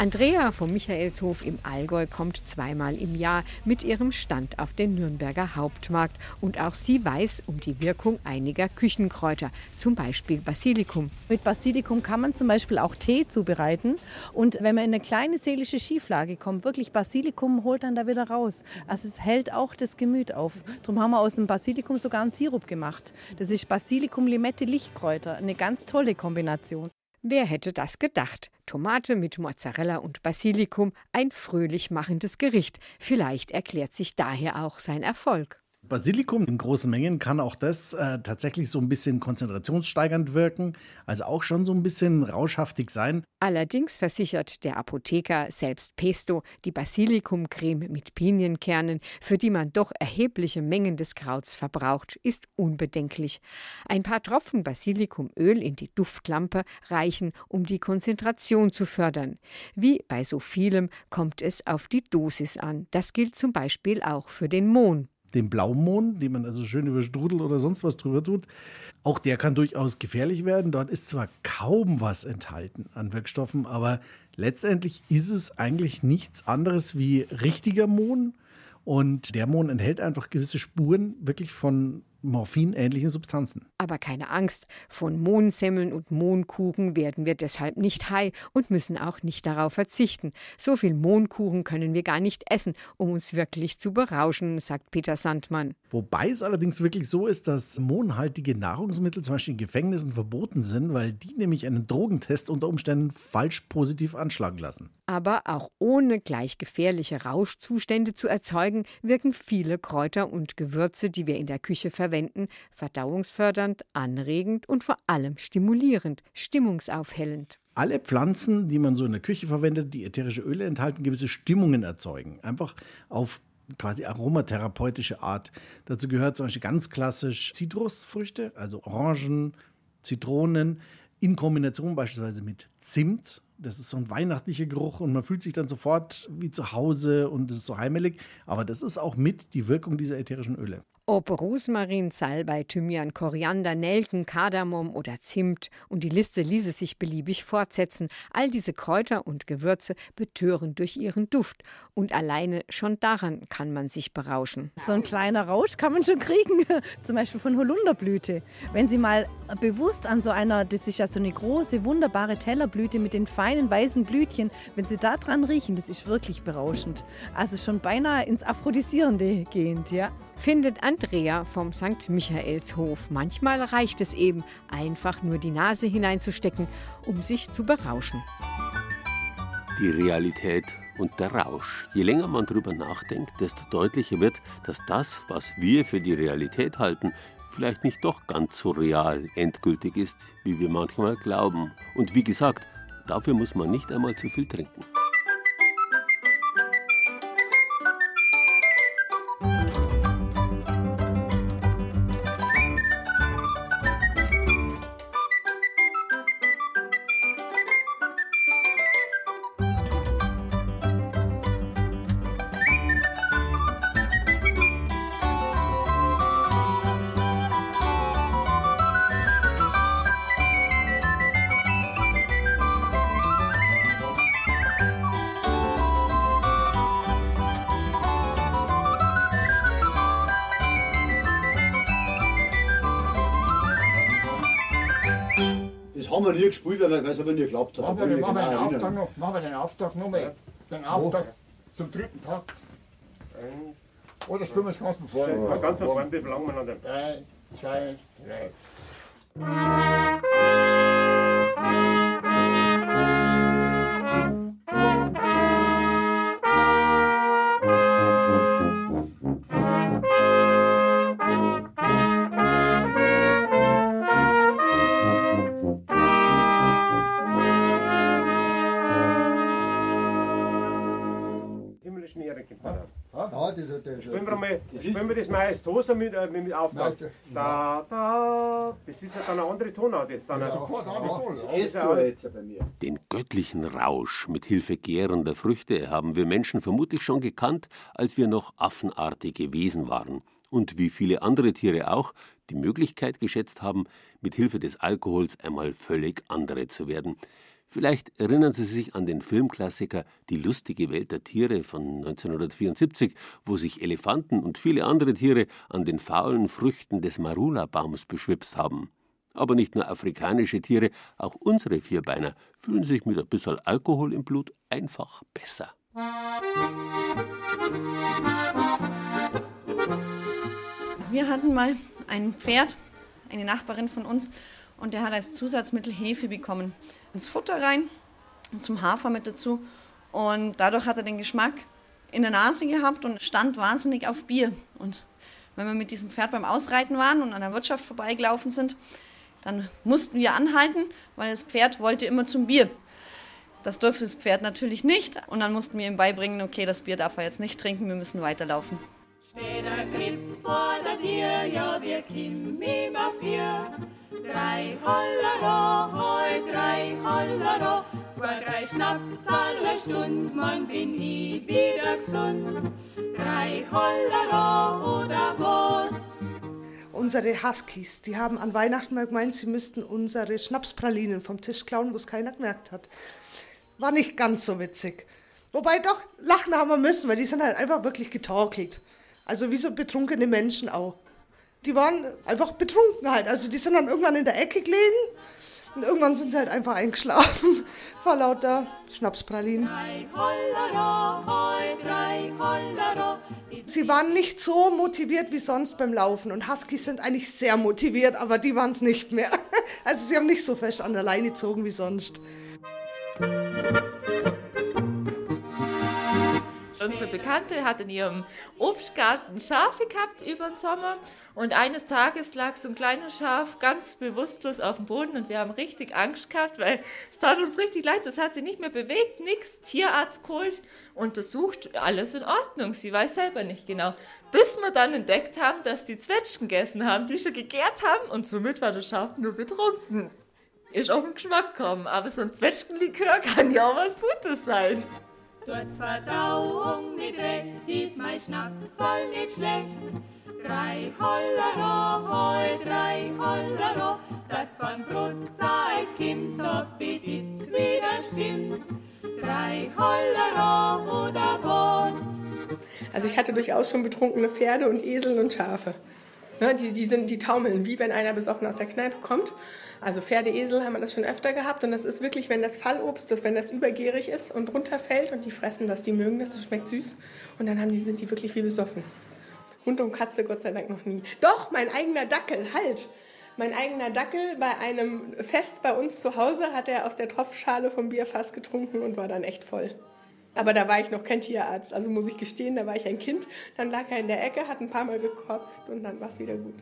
Andrea vom Michaelshof im Allgäu kommt zweimal im Jahr mit ihrem Stand auf den Nürnberger Hauptmarkt. Und auch sie weiß um die Wirkung einiger Küchenkräuter, zum Beispiel Basilikum. Mit Basilikum kann man zum Beispiel auch Tee zubereiten. Und wenn man in eine kleine seelische Schieflage kommt, wirklich Basilikum holt dann da wieder raus. Also es hält auch das Gemüt auf. Darum haben wir aus dem Basilikum sogar einen Sirup gemacht. Das ist Basilikum, Limette, Lichtkräuter. Eine ganz tolle Kombination. Wer hätte das gedacht? Tomate mit Mozzarella und Basilikum, ein fröhlich machendes Gericht. Vielleicht erklärt sich daher auch sein Erfolg. Basilikum in großen Mengen kann auch das äh, tatsächlich so ein bisschen konzentrationssteigernd wirken, also auch schon so ein bisschen rauschhaftig sein. Allerdings versichert der Apotheker selbst Pesto, die Basilikumcreme mit Pinienkernen, für die man doch erhebliche Mengen des Krauts verbraucht, ist unbedenklich. Ein paar Tropfen Basilikumöl in die Duftlampe reichen, um die Konzentration zu fördern. Wie bei so vielem kommt es auf die Dosis an. Das gilt zum Beispiel auch für den Mohn den Blaumohn, den man also schön über Strudel oder sonst was drüber tut. Auch der kann durchaus gefährlich werden. Dort ist zwar kaum was enthalten an Wirkstoffen, aber letztendlich ist es eigentlich nichts anderes wie richtiger Mohn. Und der Mohn enthält einfach gewisse Spuren wirklich von morphinähnlichen Substanzen. Aber keine Angst, von Mohnsemmeln und Mohnkuchen werden wir deshalb nicht high und müssen auch nicht darauf verzichten. So viel Mohnkuchen können wir gar nicht essen, um uns wirklich zu berauschen, sagt Peter Sandmann. Wobei es allerdings wirklich so ist, dass mohnhaltige Nahrungsmittel zum Beispiel in Gefängnissen verboten sind, weil die nämlich einen Drogentest unter Umständen falsch positiv anschlagen lassen. Aber auch ohne gleich gefährliche Rauschzustände zu erzeugen, wirken viele Kräuter und Gewürze, die wir in der Küche verwenden, verdauungsfördernd, anregend und vor allem stimulierend, stimmungsaufhellend. Alle Pflanzen, die man so in der Küche verwendet, die ätherische Öle enthalten, gewisse Stimmungen erzeugen. Einfach auf quasi aromatherapeutische Art. Dazu gehört zum Beispiel ganz klassisch Zitrusfrüchte, also Orangen, Zitronen, in Kombination beispielsweise mit Zimt. Das ist so ein weihnachtlicher Geruch und man fühlt sich dann sofort wie zu Hause und es ist so heimelig. Aber das ist auch mit die Wirkung dieser ätherischen Öle. Ob Rosmarin, Salbei, Thymian, Koriander, Nelken, Kardamom oder Zimt und die Liste ließe sich beliebig fortsetzen. All diese Kräuter und Gewürze betören durch ihren Duft und alleine schon daran kann man sich berauschen. So ein kleiner Rausch kann man schon kriegen, zum Beispiel von Holunderblüte. Wenn Sie mal bewusst an so einer, das ist ja so eine große, wunderbare Tellerblüte mit den feinen weißen Blütchen, wenn Sie da dran riechen, das ist wirklich berauschend. Also schon beinahe ins Aphrodisierende gehend, ja findet Andrea vom St. Michaelshof. Manchmal reicht es eben, einfach nur die Nase hineinzustecken, um sich zu berauschen. Die Realität und der Rausch. Je länger man darüber nachdenkt, desto deutlicher wird, dass das, was wir für die Realität halten, vielleicht nicht doch ganz so real endgültig ist, wie wir manchmal glauben. Und wie gesagt, dafür muss man nicht einmal zu viel trinken. Haben wir nie gespielt, weil es aber nie geklappt hat. Machen wir, machen wir den noch, machen wir den Auftakt noch mal. Den Auftakt zum dritten Takt. Oder spielen wir es ganz von vorne? Ja, ganz von vorne, wie lange wir noch denn? Drei, zwei, drei. Spielen wir mal, spielen wir das Maestosa mit, äh, mit Auftakt. Da, da, das ist ja dann eine andere Tonart jetzt. Dann. Ja, sofort, Den göttlichen Rausch mit Hilfe gärender Früchte haben wir Menschen vermutlich schon gekannt, als wir noch affenartige Wesen waren. Und wie viele andere Tiere auch, die Möglichkeit geschätzt haben, mit Hilfe des Alkohols einmal völlig andere zu werden. Vielleicht erinnern Sie sich an den Filmklassiker Die lustige Welt der Tiere von 1974, wo sich Elefanten und viele andere Tiere an den faulen Früchten des Marula-Baums beschwipst haben. Aber nicht nur afrikanische Tiere, auch unsere Vierbeiner fühlen sich mit ein bisschen Alkohol im Blut einfach besser. Wir hatten mal ein Pferd, eine Nachbarin von uns, und der hat als Zusatzmittel Hefe bekommen. Ins Futter rein, zum Hafer mit dazu. Und dadurch hat er den Geschmack in der Nase gehabt und stand wahnsinnig auf Bier. Und wenn wir mit diesem Pferd beim Ausreiten waren und an der Wirtschaft vorbeigelaufen sind, dann mussten wir anhalten, weil das Pferd wollte immer zum Bier. Das durfte das Pferd natürlich nicht. Und dann mussten wir ihm beibringen, okay, das Bier darf er jetzt nicht trinken, wir müssen weiterlaufen. Steht ein Klipp vor der Tür, ja, wir kommen immer vier. Drei Hollero, hoi, drei Hollero, zwei, drei Schnaps alle Stund, man bin ich wieder gesund. Drei Hollero oder was? Unsere Huskies, die haben an Weihnachten mal gemeint, sie müssten unsere Schnapspralinen vom Tisch klauen, wo es keiner gemerkt hat. War nicht ganz so witzig. Wobei doch, lachen haben wir müssen, weil die sind halt einfach wirklich getorkelt. Also wie so betrunkene Menschen auch die waren einfach betrunken halt. Also die sind dann irgendwann in der Ecke gelegen und irgendwann sind sie halt einfach eingeschlafen vor lauter Schnapspralinen. Sie waren nicht so motiviert wie sonst beim Laufen und Huskies sind eigentlich sehr motiviert, aber die waren es nicht mehr. Also sie haben nicht so fest an der Leine gezogen wie sonst. Unsere Bekannte hat in ihrem Obstgarten Schafe gehabt über den Sommer und eines Tages lag so ein kleines Schaf ganz bewusstlos auf dem Boden und wir haben richtig Angst gehabt, weil es tat uns richtig leid, das hat sich nicht mehr bewegt, nichts, Tierarzt geholt, untersucht, alles in Ordnung, sie weiß selber nicht genau. Bis wir dann entdeckt haben, dass die Zwetschgen gegessen haben, die schon gegärt haben und somit war das Schaf nur betrunken. Ist auf den Geschmack gekommen, aber so ein Zwetschgenlikör kann ja auch was Gutes sein. Dort Verdauung nicht recht, diesmal Schnaps soll nicht schlecht. Drei Hollero, hoi, drei Hollero, das von Brotzeit kommt, Appetit wieder stimmt. Drei Hollero oder was? Also ich hatte durchaus schon betrunkene Pferde und Esel und Schafe. Ne, die, die, sind, die taumeln, wie wenn einer besoffen aus der Kneipe kommt. Also Pferdeesel haben wir das schon öfter gehabt und das ist wirklich, wenn das Fallobst, das, wenn das übergärig ist und runterfällt und die fressen das, die mögen das, das schmeckt süß und dann haben die, sind die wirklich wie besoffen. Hund und Katze Gott sei Dank noch nie. Doch, mein eigener Dackel, halt! Mein eigener Dackel bei einem Fest bei uns zu Hause hat er aus der Tropfschale vom Bierfass getrunken und war dann echt voll. Aber da war ich noch kein Tierarzt, also muss ich gestehen, da war ich ein Kind. Dann lag er in der Ecke, hat ein paar Mal gekotzt und dann war es wieder gut.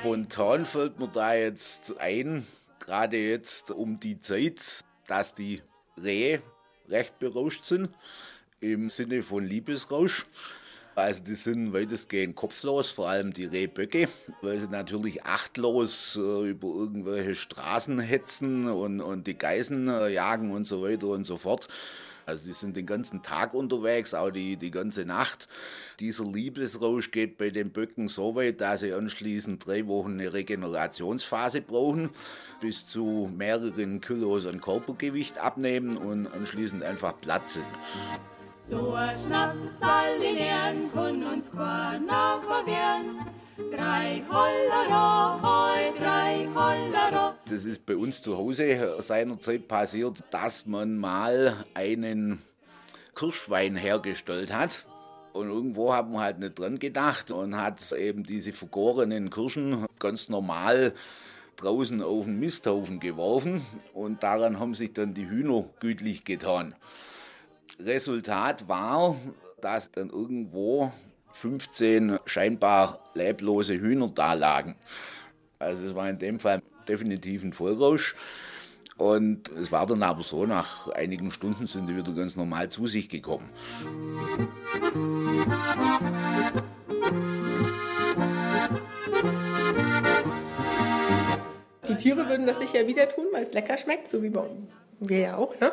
Spontan fällt mir da jetzt ein, gerade jetzt um die Zeit, dass die Rehe recht berauscht sind, im Sinne von Liebesrausch. Also die sind weitestgehend kopflos, vor allem die Rehböcke, weil sie natürlich achtlos äh, über irgendwelche Straßen hetzen und, und die Geißen äh, jagen und so weiter und so fort. Also die sind den ganzen Tag unterwegs, auch die, die ganze Nacht. Dieser Liebesrausch geht bei den Böcken so weit, dass sie anschließend drei Wochen eine Regenerationsphase brauchen, bis zu mehreren Kilos an Körpergewicht abnehmen und anschließend einfach platzen. So ein Schnaps all in Ehren kann uns keiner verwehren. Drei Hollero, hoi, drei Hollero. Das ist bei uns zu Hause seinerzeit passiert, dass man mal einen Kirschwein hergestellt hat. Und irgendwo hat man halt nicht dran gedacht und hat eben diese vergorenen Kirschen ganz normal draußen auf den Misthaufen geworfen. Und daran haben sich dann die Hühner gütlich getan. Resultat war, dass dann irgendwo 15 scheinbar leblose Hühner da lagen. Also es war in dem Fall definitiv ein Vollrausch. Und es war dann aber so, nach einigen Stunden sind die wieder ganz normal zu sich gekommen. Die Tiere würden das sicher wieder tun, weil es lecker schmeckt, so wie bei wir ja auch. Ne?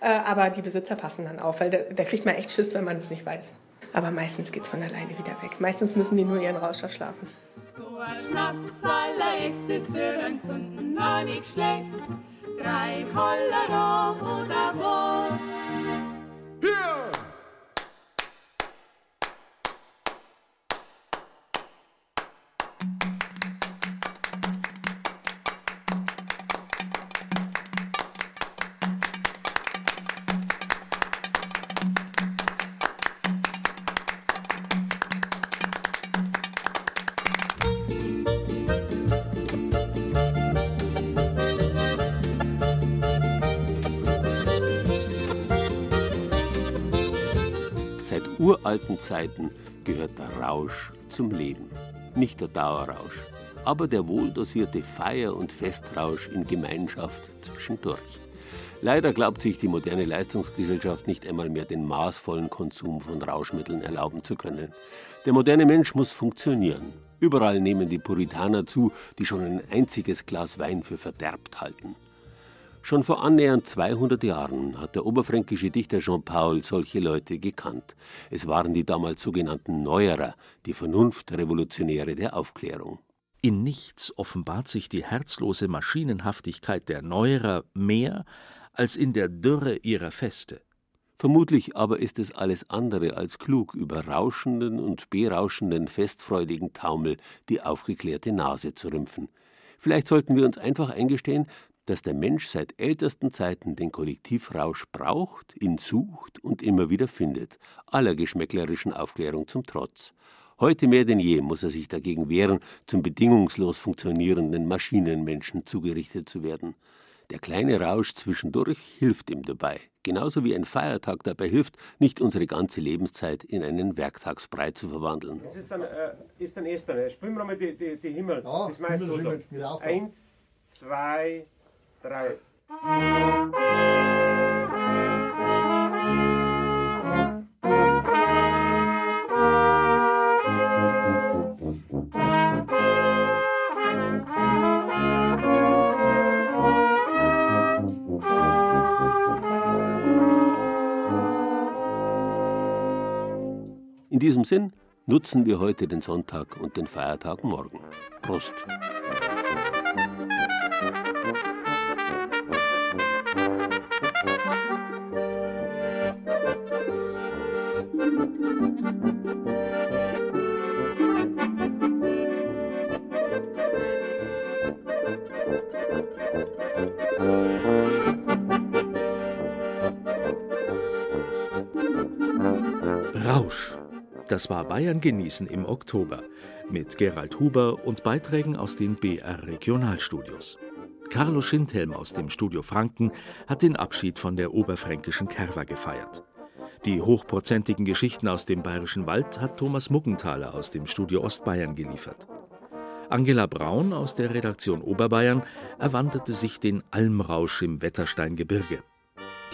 Äh, aber die Besitzer passen dann auf, weil da, da kriegt man echt Schiss, wenn man es nicht weiß. Aber meistens geht es von alleine wieder weg. Meistens müssen die nur ihren Rauschstoff schlafen. So ein Schnaps aller ist für einen Gesunden noch nicht schlecht. Drei Hollero oder was? Hier! Uralten Zeiten gehört der Rausch zum Leben. Nicht der Dauerrausch, aber der wohldosierte Feier- und Festrausch in Gemeinschaft zwischendurch. Leider glaubt sich die moderne Leistungsgesellschaft nicht einmal mehr den maßvollen Konsum von Rauschmitteln erlauben zu können. Der moderne Mensch muss funktionieren. Überall nehmen die Puritaner zu, die schon ein einziges Glas Wein für verderbt halten. Schon vor annähernd 200 Jahren hat der oberfränkische Dichter Jean Paul solche Leute gekannt. Es waren die damals sogenannten Neuerer, die Vernunftrevolutionäre der Aufklärung. In nichts offenbart sich die herzlose Maschinenhaftigkeit der Neuerer mehr als in der Dürre ihrer Feste. Vermutlich aber ist es alles andere als klug, über rauschenden und berauschenden, festfreudigen Taumel die aufgeklärte Nase zu rümpfen. Vielleicht sollten wir uns einfach eingestehen, dass der Mensch seit ältesten Zeiten den Kollektivrausch braucht, ihn sucht und immer wieder findet, aller geschmäcklerischen Aufklärung zum Trotz. Heute mehr denn je muss er sich dagegen wehren, zum bedingungslos funktionierenden Maschinenmenschen zugerichtet zu werden. Der kleine Rausch zwischendurch hilft ihm dabei, genauso wie ein Feiertag dabei hilft, nicht unsere ganze Lebenszeit in einen Werktagsbrei zu verwandeln. Das ist dann, äh, ist dann Esther. Spielen wir mal die, die, die Himmel, ja, das meiste Eins, zwei, drei. In diesem Sinn nutzen wir heute den Sonntag und den Feiertag morgen. Prost! Das war Bayern genießen im Oktober mit Gerald Huber und Beiträgen aus den BR Regionalstudios. Carlo Schindhelm aus dem Studio Franken hat den Abschied von der oberfränkischen Kerwa gefeiert. Die hochprozentigen Geschichten aus dem Bayerischen Wald hat Thomas Muggenthaler aus dem Studio Ostbayern geliefert. Angela Braun aus der Redaktion Oberbayern erwanderte sich den Almrausch im Wettersteingebirge.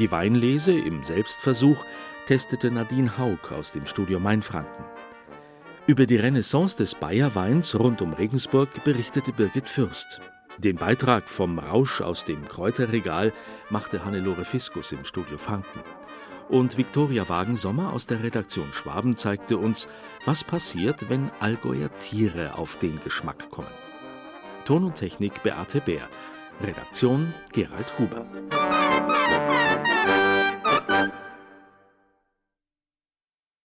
Die Weinlese im Selbstversuch testete Nadine Haug aus dem Studio Mainfranken. Über die Renaissance des Bayerweins rund um Regensburg berichtete Birgit Fürst. Den Beitrag vom Rausch aus dem Kräuterregal machte Hannelore Fiskus im Studio Franken. Und Viktoria Wagensommer aus der Redaktion Schwaben zeigte uns, was passiert, wenn Allgäuer Tiere auf den Geschmack kommen. Ton und Technik Beate Bär. Redaktion Gerald Huber.